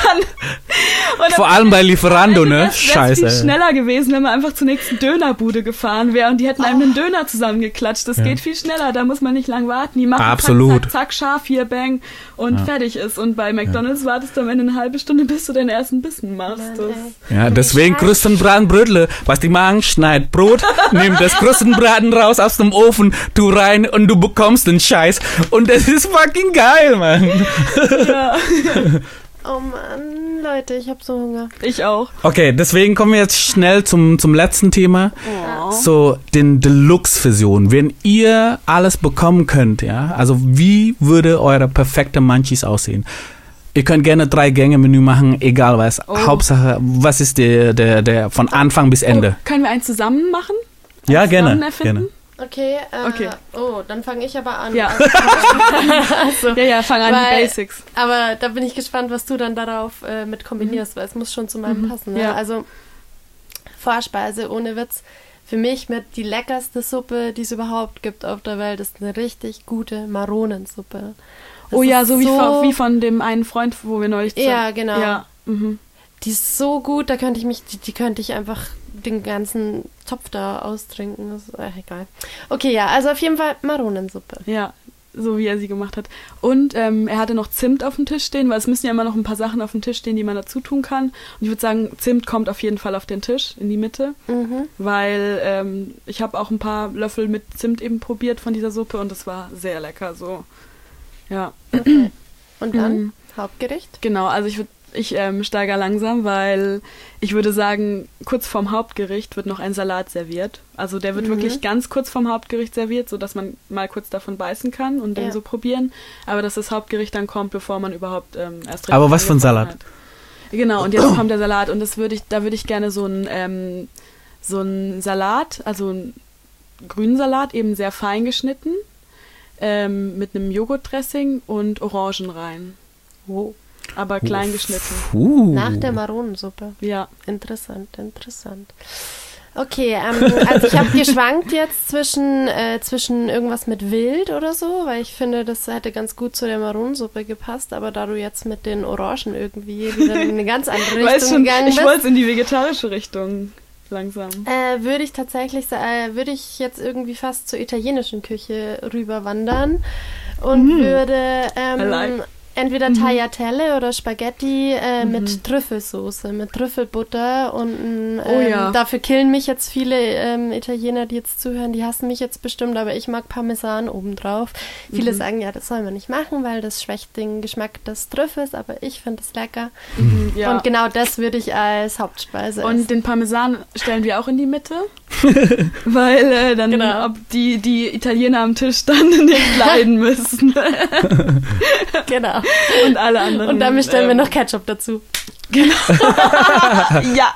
Speaker 4: dann,
Speaker 2: Vor allem bei Lieferando, ne?
Speaker 4: wäre es viel
Speaker 2: Scheiße.
Speaker 4: schneller gewesen, wenn man einfach zur nächsten Dönerbude gefahren wäre und die hätten einem einen Döner zusammengeklatscht. Das
Speaker 2: Ja.
Speaker 4: geht viel schneller, da muss man nicht lang warten. Die machen
Speaker 2: Absolut.
Speaker 4: zack, zack, zack, scharf hier, bang und fertig ist. Und bei McDonalds wartest du am Ende eine halbe Stunde, bis du deinen ersten Bissen machst. Das.
Speaker 2: Ja, deswegen Krustenbratenbrötle. Was die machen, schneid Brot, nimm das Krustenbraten raus aus dem Ofen, tu rein und du bekommst den Scheiß. Und das ist fucking geil, Mann.
Speaker 4: ja,
Speaker 3: Oh Mann, Leute, ich hab so Hunger.
Speaker 4: ich auch.
Speaker 2: Okay, deswegen kommen wir jetzt schnell zum, zum letzten Thema.
Speaker 4: Oh.
Speaker 2: So, den Deluxe-Version. Wenn ihr alles bekommen könnt, ja, also wie würde eure perfekte Munchies aussehen? Ihr könnt gerne drei Gänge-Menü machen, egal was.
Speaker 4: Oh.
Speaker 2: Hauptsache, was ist der, der, der von Anfang bis Ende?
Speaker 4: Oh, können wir eins zusammen machen?
Speaker 2: ja, gerne,
Speaker 4: zusammen erfinden?
Speaker 2: gerne.
Speaker 3: Okay, äh,
Speaker 4: Okay.
Speaker 3: oh, dann fange ich aber an.
Speaker 4: Ja.
Speaker 3: also,
Speaker 4: Ja, ja, fang an,
Speaker 3: Weil-
Speaker 4: die Basics.
Speaker 3: aber da bin ich gespannt, was du dann darauf äh, mit kombinierst, weil es muss schon zu meinem
Speaker 4: Mhm.
Speaker 3: passen. Ne?
Speaker 4: Ja.
Speaker 3: Also Vorspeise ohne Witz. Für mich mit die leckerste Suppe, die es überhaupt gibt auf der Welt, ist eine richtig gute Maronensuppe. Das
Speaker 4: Oh ja, so wie, von, wie von dem einen Freund, wo wir neulich
Speaker 3: Ja, genau.
Speaker 4: Ja, mhm.
Speaker 3: Die ist so gut, da könnte ich mich, die, die könnte ich einfach den ganzen Topf da austrinken. Das ist äh, egal. Okay, ja, also auf jeden Fall Maronensuppe.
Speaker 4: Ja, so wie er sie gemacht hat. Und ähm, er hatte noch Zimt auf dem Tisch stehen, weil es müssen ja immer noch ein paar Sachen auf dem Tisch stehen, die man dazu tun kann. Und ich würde sagen, Zimt kommt auf jeden Fall auf den Tisch, in die Mitte,
Speaker 3: Mhm.
Speaker 4: weil ähm, ich habe auch ein paar Löffel mit Zimt eben probiert von dieser Suppe und es war sehr lecker. So, ja,
Speaker 3: Und dann
Speaker 4: Mhm.
Speaker 3: Hauptgericht.
Speaker 4: genau. Also ich würde ich ähm, steigere langsam, weil ich würde sagen, kurz vorm Hauptgericht wird noch ein Salat serviert. Also der wird
Speaker 3: Mhm.
Speaker 4: wirklich ganz kurz vorm Hauptgericht serviert, sodass man mal kurz davon beißen kann und den
Speaker 3: Ja.
Speaker 4: so probieren. Aber dass das Hauptgericht dann kommt, bevor man überhaupt ähm, erst
Speaker 2: Aber was für ein Salat?
Speaker 4: hat. Genau, und jetzt kommt der Salat und das würde ich, da würde ich gerne so ein ähm, so Salat, also einen grünen Salat, eben sehr fein geschnitten, ähm, mit einem Joghurtdressing und Orangen rein.
Speaker 3: Wow.
Speaker 4: Aber klein geschnitten.
Speaker 2: Uh.
Speaker 3: Nach der Maronensuppe.
Speaker 4: Ja.
Speaker 3: Interessant, interessant. Okay, ähm, also ich habe geschwankt jetzt zwischen, äh, zwischen irgendwas mit Wild oder so, weil ich finde, das hätte ganz gut zu der Maronensuppe gepasst, aber da du jetzt mit den Orangen irgendwie wieder in eine ganz andere
Speaker 4: Weiß
Speaker 3: Richtung
Speaker 4: schon,
Speaker 3: gegangen
Speaker 4: ich
Speaker 3: bist,
Speaker 4: wollte in die vegetarische Richtung langsam.
Speaker 3: äh, würde ich tatsächlich, äh, würde ich jetzt irgendwie fast zur italienischen Küche rüberwandern und
Speaker 4: Mhm.
Speaker 3: würde ähm, Entweder Tagliatelle oder Spaghetti äh,
Speaker 4: Mhm.
Speaker 3: mit Trüffelsoße, mit Trüffelbutter und ähm,
Speaker 4: Oh ja.
Speaker 3: dafür killen mich jetzt viele ähm, Italiener, die jetzt zuhören, die hassen mich jetzt bestimmt, aber ich mag Parmesan obendrauf. Viele
Speaker 4: Mhm.
Speaker 3: sagen, ja, das soll man nicht machen, weil das schwächt den Geschmack des Trüffels, aber ich finde es lecker.
Speaker 4: Mhm, ja.
Speaker 3: Und genau das würde ich als Hauptspeise
Speaker 4: Und
Speaker 3: essen.
Speaker 4: den Parmesan stellen wir auch in die Mitte, weil äh, dann
Speaker 3: Genau.
Speaker 4: ob die, die Italiener am Tisch dann nicht leiden müssen
Speaker 3: Genau.
Speaker 4: und alle anderen.
Speaker 3: Und dann bestellen wir
Speaker 4: ähm,
Speaker 3: noch Ketchup dazu.
Speaker 4: ja,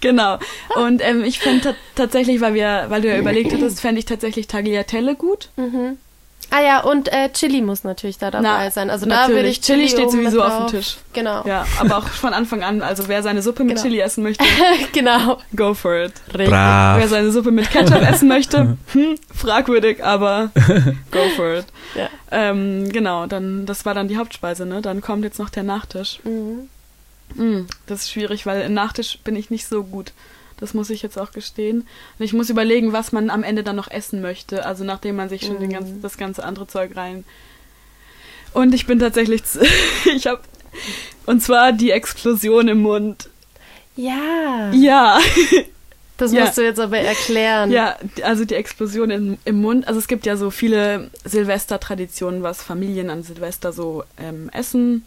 Speaker 4: genau. Und ähm, ich finde ta tatsächlich, weil wir, weil du ja überlegt hattest, fände ich tatsächlich Tagliatelle gut.
Speaker 3: Mhm. Ah ja, und äh, Chili muss natürlich da dabei
Speaker 4: Na,
Speaker 3: sein. Also da
Speaker 4: natürlich.
Speaker 3: würde ich
Speaker 4: Chili
Speaker 3: Chili,
Speaker 4: steht sowieso auf dem. Tisch.
Speaker 3: Genau.
Speaker 4: Ja, aber auch von Anfang an. Also wer seine Suppe mit
Speaker 3: Genau.
Speaker 4: Chili essen möchte,
Speaker 3: genau.
Speaker 4: go for it.
Speaker 3: Richtig.
Speaker 2: Brav.
Speaker 4: Wer seine Suppe mit Ketchup essen möchte, hm, fragwürdig, aber go for it.
Speaker 3: Ja.
Speaker 4: Ähm, genau, dann das war dann die Hauptspeise, ne? Dann kommt jetzt noch der Nachtisch.
Speaker 3: Mhm.
Speaker 4: Mm, das ist schwierig, weil im Nachtisch bin ich nicht so gut. Das muss ich jetzt auch gestehen. Und ich muss überlegen, was man am Ende dann noch essen möchte. Also nachdem man sich schon
Speaker 3: Mhm.
Speaker 4: ganzen, das ganze andere Zeug rein. Und ich bin tatsächlich, ich habe, und zwar die Explosion im Mund.
Speaker 3: Ja.
Speaker 4: Ja,
Speaker 3: Das
Speaker 4: Ja.
Speaker 3: musst du jetzt aber erklären.
Speaker 4: Ja, also die Explosion im, im Mund. Also es gibt ja so viele Silvestertraditionen, was Familien an Silvester so ähm, essen.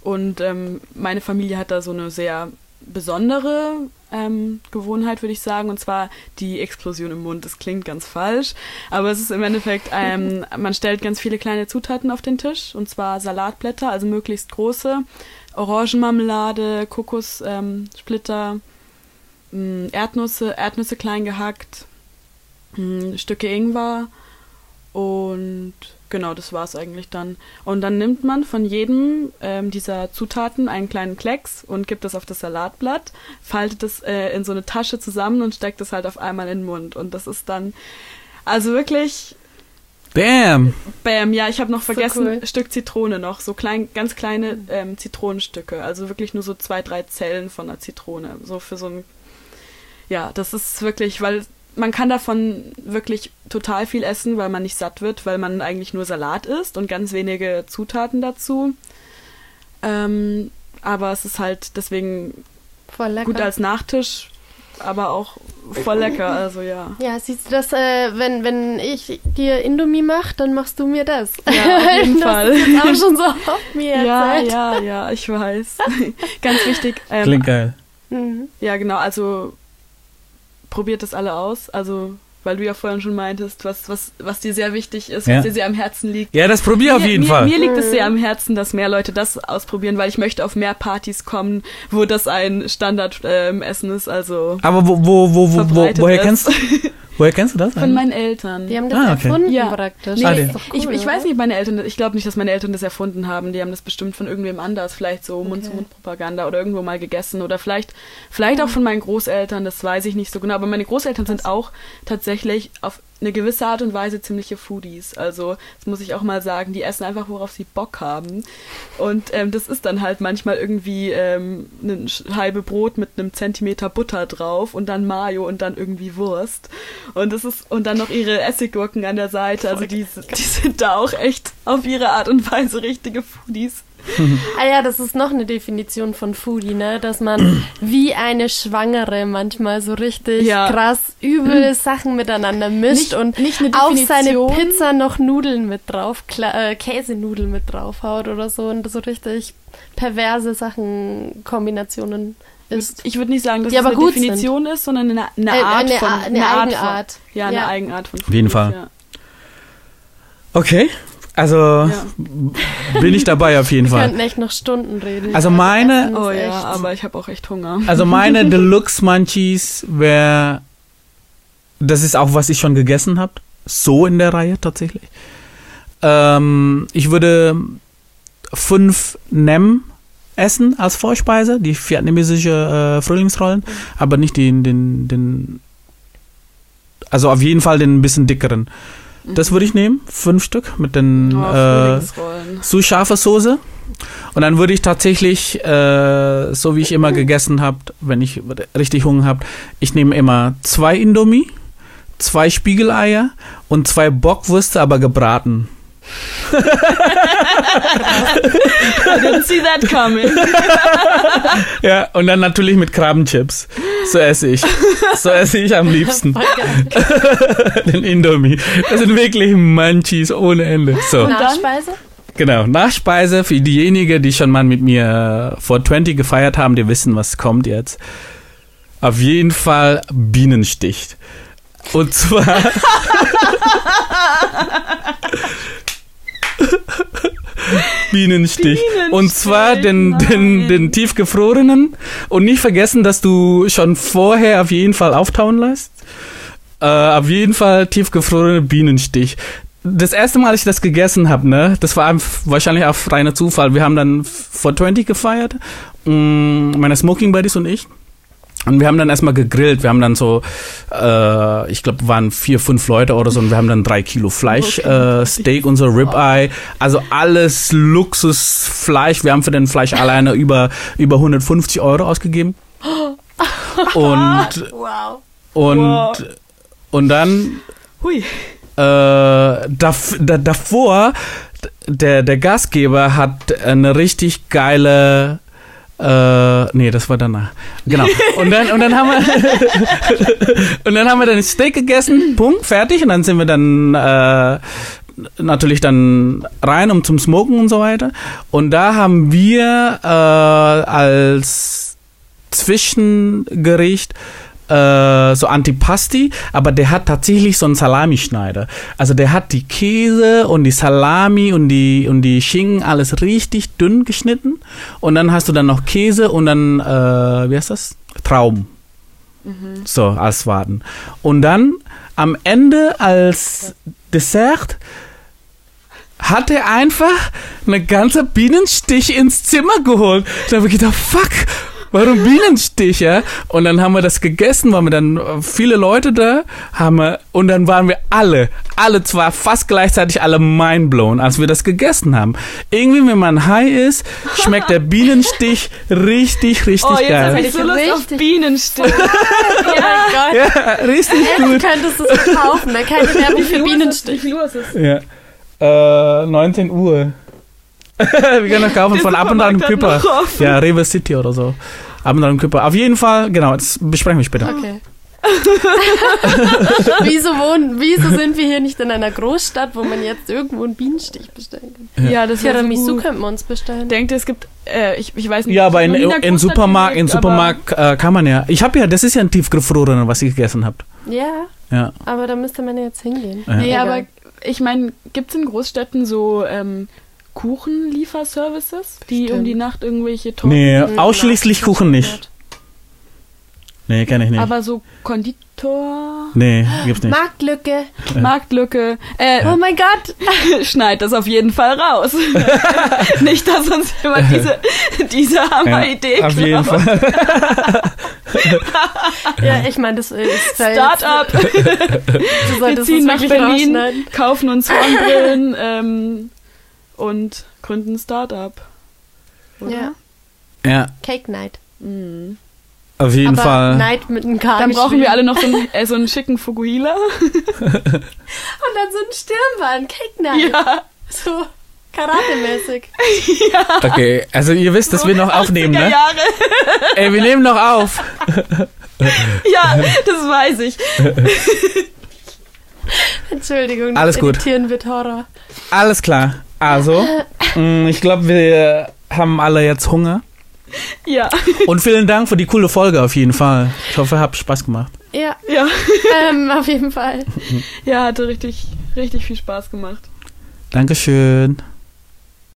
Speaker 4: Und ähm, meine Familie hat da so eine sehr besondere ähm, Gewohnheit, würde ich sagen. Und zwar die Explosion im Mund. Das klingt ganz falsch, aber es ist im Endeffekt, ähm, man stellt ganz viele kleine Zutaten auf den Tisch. Und zwar Salatblätter, also möglichst große, Orangenmarmelade, Kokossplitter, ähm, mh, Erdnüsse, Erdnüsse klein gehackt, mh, Stücke Ingwer und genau, das war's eigentlich dann. Und dann nimmt man von jedem ähm, dieser Zutaten einen kleinen Klecks und gibt das auf das Salatblatt, faltet es äh, in so eine Tasche zusammen und steckt es halt auf einmal in den Mund. Und das ist dann, also wirklich,
Speaker 2: Damn.
Speaker 4: bam, ja, ich habe noch
Speaker 3: So
Speaker 4: vergessen,
Speaker 3: cool.
Speaker 4: Stück Zitrone noch, so klein, ganz kleine ähm, Zitronenstücke, also wirklich nur so zwei, drei Zellen von einer Zitrone, so für so ein, ja, das ist wirklich, weil man kann davon wirklich total viel essen, weil man nicht satt wird, weil man eigentlich nur Salat isst und ganz wenige Zutaten dazu. Ähm, aber es ist halt deswegen
Speaker 3: Voll lecker.
Speaker 4: gut als Nachtisch, aber auch voll lecker, also ja.
Speaker 3: ja, siehst du das, äh, wenn, wenn ich dir Indomie mache, dann machst du mir das.
Speaker 4: Ja, auf jeden
Speaker 3: das
Speaker 4: Fall.
Speaker 3: Ist jetzt auch schon so auf mir
Speaker 4: Ja,
Speaker 3: erzählt.
Speaker 4: ja, ja, ich weiß. Ganz wichtig. Ähm,
Speaker 2: Klingt geil.
Speaker 3: Mhm.
Speaker 4: Ja, genau, also probiert das alle aus. Also, weil du ja vorhin schon meintest, was, was, was dir sehr wichtig ist,
Speaker 2: Ja.
Speaker 4: was dir sehr am Herzen liegt.
Speaker 2: Ja, das probier auf jeden
Speaker 4: mir,
Speaker 2: Fall.
Speaker 4: Mir liegt es sehr am Herzen, dass mehr Leute das ausprobieren, weil ich möchte auf mehr Partys kommen, wo das ein Standardessen ähm, Essen ist. Also
Speaker 2: Aber wo, wo, wo, wo, wo woher
Speaker 4: ist.
Speaker 2: kennst du? Woher kennst du das?
Speaker 4: Von meinen Eltern.
Speaker 3: Die haben das
Speaker 2: Ah, okay.
Speaker 3: erfunden
Speaker 4: Ja.
Speaker 3: praktisch.
Speaker 4: Nee,
Speaker 2: Ah,
Speaker 3: das
Speaker 2: die-
Speaker 3: ist doch cool,
Speaker 4: ich, ich weiß nicht, meine Eltern, ich glaube nicht, dass meine Eltern das erfunden haben. Die haben das bestimmt von irgendwem anders, vielleicht so Mund-zu-Mund-Propaganda oder irgendwo mal gegessen oder vielleicht, vielleicht auch von meinen Großeltern, das weiß ich nicht so genau. Aber meine Großeltern sind auch tatsächlich auf eine gewisse Art und Weise ziemliche Foodies. Also, das muss ich auch mal sagen, die essen einfach, worauf sie Bock haben. Und ähm, das ist dann halt manchmal irgendwie ähm, eine halbe Brot mit einem Zentimeter Butter drauf und dann Mayo und dann irgendwie Wurst. Und das ist, und dann noch ihre Essiggurken an der Seite. Also die, die sind da auch echt auf ihre Art und Weise richtige Foodies.
Speaker 3: Ah ja, das ist noch eine Definition von Foodie, ne? Dass man wie eine Schwangere manchmal so richtig
Speaker 4: Ja.
Speaker 3: krass übel Sachen miteinander mischt
Speaker 4: Nicht-
Speaker 3: und
Speaker 4: nicht eine
Speaker 3: auf seine. Pizza noch Nudeln mit drauf, Kla äh, Käsenudeln mit draufhaut oder so und so richtig perverse Sachen, Kombinationen ist.
Speaker 4: Ich würde nicht sagen, dass es
Speaker 3: aber
Speaker 4: eine
Speaker 3: gut
Speaker 4: Definition ist, sondern eine, eine
Speaker 3: Äh,
Speaker 4: Art
Speaker 3: eine
Speaker 4: von
Speaker 3: eine
Speaker 4: Art
Speaker 3: Eigenart.
Speaker 4: Von, ja, eine
Speaker 3: Ja.
Speaker 4: Eigenart von
Speaker 2: Auf jeden Fall.
Speaker 4: Ja.
Speaker 2: Okay. Also
Speaker 4: Ja.
Speaker 2: bin ich dabei auf jeden
Speaker 3: Wir
Speaker 2: Fall.
Speaker 3: könnten echt noch Stunden reden.
Speaker 2: Also meine-
Speaker 4: Oh ja,
Speaker 3: echt-
Speaker 4: aber ich habe auch echt Hunger.
Speaker 2: Also meine Deluxe Munchies wäre, das ist auch, was ich schon gegessen habe, so in der Reihe tatsächlich. Ähm, ich würde fünf Nem essen als Vorspeise, die vietnamesische äh, Frühlingsrollen, aber nicht den, den, den, also auf jeden Fall den ein bisschen dickeren. Das würde ich nehmen, fünf Stück mit den
Speaker 4: Oh,
Speaker 2: äh, zu scharfe Soße. Und dann würde ich tatsächlich, äh, so wie ich immer gegessen habe, wenn ich richtig Hunger habe, ich nehme immer zwei Indomie, zwei Spiegeleier und zwei Bockwürste, aber gebraten.
Speaker 4: I didn't see that coming.
Speaker 2: Ja, und dann natürlich mit Krabbenchips. So esse ich. So esse ich am liebsten. Den Indomie. Das sind wirklich Munchies ohne Ende. So.
Speaker 3: Nachspeise?
Speaker 2: Genau, Nachspeise für diejenigen, die schon mal mit mir vor 20 gefeiert haben, die wissen, was kommt jetzt. Auf jeden Fall Bienenstich. Und zwar. Bienenstich. Und zwar den, den,
Speaker 4: nein.
Speaker 2: den tiefgefrorenen. Und nicht vergessen, dass du schon vorher auf jeden Fall auftauen lässt. Äh, auf jeden Fall tiefgefrorene Bienenstich. Das erste Mal, als ich das gegessen habe, ne, das war wahrscheinlich auf reiner Zufall. Wir haben dann 420 gefeiert, mh, meine Smoking Buddies und ich. Und wir haben dann erstmal gegrillt. Wir haben dann so, äh, ich glaube, waren vier, fünf Leute oder so und wir haben dann drei Kilo Fleisch, äh, Steak und so Ribeye. Also alles Luxusfleisch. Wir haben für den Fleisch alleine über, über 150 Euro ausgegeben. Und,
Speaker 3: Wow.
Speaker 2: und,
Speaker 4: Wow.
Speaker 2: und dann
Speaker 4: Hui.
Speaker 2: äh, dav da, davor, der, der Gastgeber hat eine richtig geile äh, nee, das war danach. Genau. Und dann, und dann haben wir und dann haben wir dann Steak gegessen, Punkt, fertig. Und dann sind wir dann äh, natürlich dann rein, um zum Smoken und so weiter. Und da haben wir äh, als Zwischengericht äh, so Antipasti, aber der hat tatsächlich so einen Salamischneider. Also der hat die Käse und die Salami und die und die Schinken alles richtig dünn geschnitten und dann hast du dann noch Käse und dann äh, wie heißt das? Trauben. So als Warten. Und dann am Ende als Dessert hat er einfach eine ganze Bienenstich ins Zimmer geholt. Da habe ich gedacht, fuck, warum Bienenstich, ja? Und dann haben wir das gegessen, waren wir dann äh, viele Leute da, haben wir, und dann waren wir alle, alle zwar fast gleichzeitig alle mindblown, als wir das gegessen haben. Irgendwie, wenn man high ist, schmeckt der Bienenstich richtig, richtig
Speaker 4: Oh, jetzt habe
Speaker 2: geil.
Speaker 4: ich so Lust auf
Speaker 3: Richtig.
Speaker 4: Bienenstich.
Speaker 3: Oh mein Gott.
Speaker 2: Ja, richtig gut.
Speaker 3: könntest du es verkaufen, ne? Keine Werbung für Bienenstich.
Speaker 4: Wie viel Uhr ist es?
Speaker 2: Ja. Äh, 19 Uhr. wir können das kaufen von Ab und an
Speaker 4: noch offen.
Speaker 2: Ja, Rewe City oder so. Ab und an Küpper. Auf jeden Fall, genau, das besprechen wir später.
Speaker 3: Okay. wieso, wohnen, wieso sind wir hier nicht in einer Großstadt, wo man jetzt irgendwo einen Bienenstich bestellen kann?
Speaker 4: Ja, das wäre so
Speaker 3: Tiramisu
Speaker 4: gut.
Speaker 3: könnten wir uns bestellen.
Speaker 4: Denkt ihr, es gibt, äh, ich, ich weiß nicht.
Speaker 2: Ja, aber in, in
Speaker 4: Großstadt
Speaker 2: Supermarkt, in Supermarkt äh, kann man ja. Ich habe ja, das ist ja ein tiefgefrorener, was ihr gegessen habt.
Speaker 3: Ja,
Speaker 2: Ja.
Speaker 3: aber da müsste man ja jetzt hingehen.
Speaker 2: Ja.
Speaker 4: Aber, nee,
Speaker 3: Egal.
Speaker 4: aber ich meine, gibt es in Großstädten so ähm, Kuchenlieferservices, die um die Nacht irgendwelche Torten,
Speaker 2: Nee,
Speaker 3: Mhm,
Speaker 2: ausschließlich Kuchen nicht. Nee, kenne ich nicht.
Speaker 4: aber so Konditor,
Speaker 2: nee, gibt's nicht.
Speaker 3: Marktlücke.
Speaker 4: Marktlücke, äh,
Speaker 3: Oh mein Gott.
Speaker 4: schneid das auf jeden Fall raus. nicht, dass uns jemand diese, diese Hammer-Idee
Speaker 2: auf jeden. Fall.
Speaker 3: Ja, ich meine, das ist ja
Speaker 4: Startup. Wir ziehen nach Berlin, kaufen uns Hornbrillen ähm, und gründen ein Startup. Oder?
Speaker 3: Ja,
Speaker 2: Ja,
Speaker 3: Cake Night.
Speaker 4: Mhm.
Speaker 2: auf jeden
Speaker 3: aber
Speaker 2: Fall.
Speaker 3: Night mit einem K
Speaker 4: Dann brauchen wir alle noch so einen, äh, so einen schicken Fukuhila.
Speaker 3: Und dann so ein Stirnband. Cake Night.
Speaker 4: Ja.
Speaker 3: So Karate-mäßig.
Speaker 2: Okay, also ihr wisst, dass wir noch aufnehmen,
Speaker 4: 80er
Speaker 2: ne?
Speaker 4: Jahre.
Speaker 2: Ey, wir nehmen noch auf.
Speaker 4: Ja, das weiß ich.
Speaker 3: Entschuldigung, das
Speaker 2: Alles gut.
Speaker 3: Editieren wird Horror.
Speaker 2: Alles klar. Also, mh, ich glaube, wir haben alle jetzt Hunger.
Speaker 4: Ja,
Speaker 2: Und vielen Dank für die coole Folge auf jeden Fall. Ich hoffe, ihr habt Spaß gemacht.
Speaker 3: Ja,
Speaker 4: ja,
Speaker 3: ähm, auf jeden Fall.
Speaker 4: ja, hatte richtig, richtig viel Spaß gemacht.
Speaker 2: Dankeschön.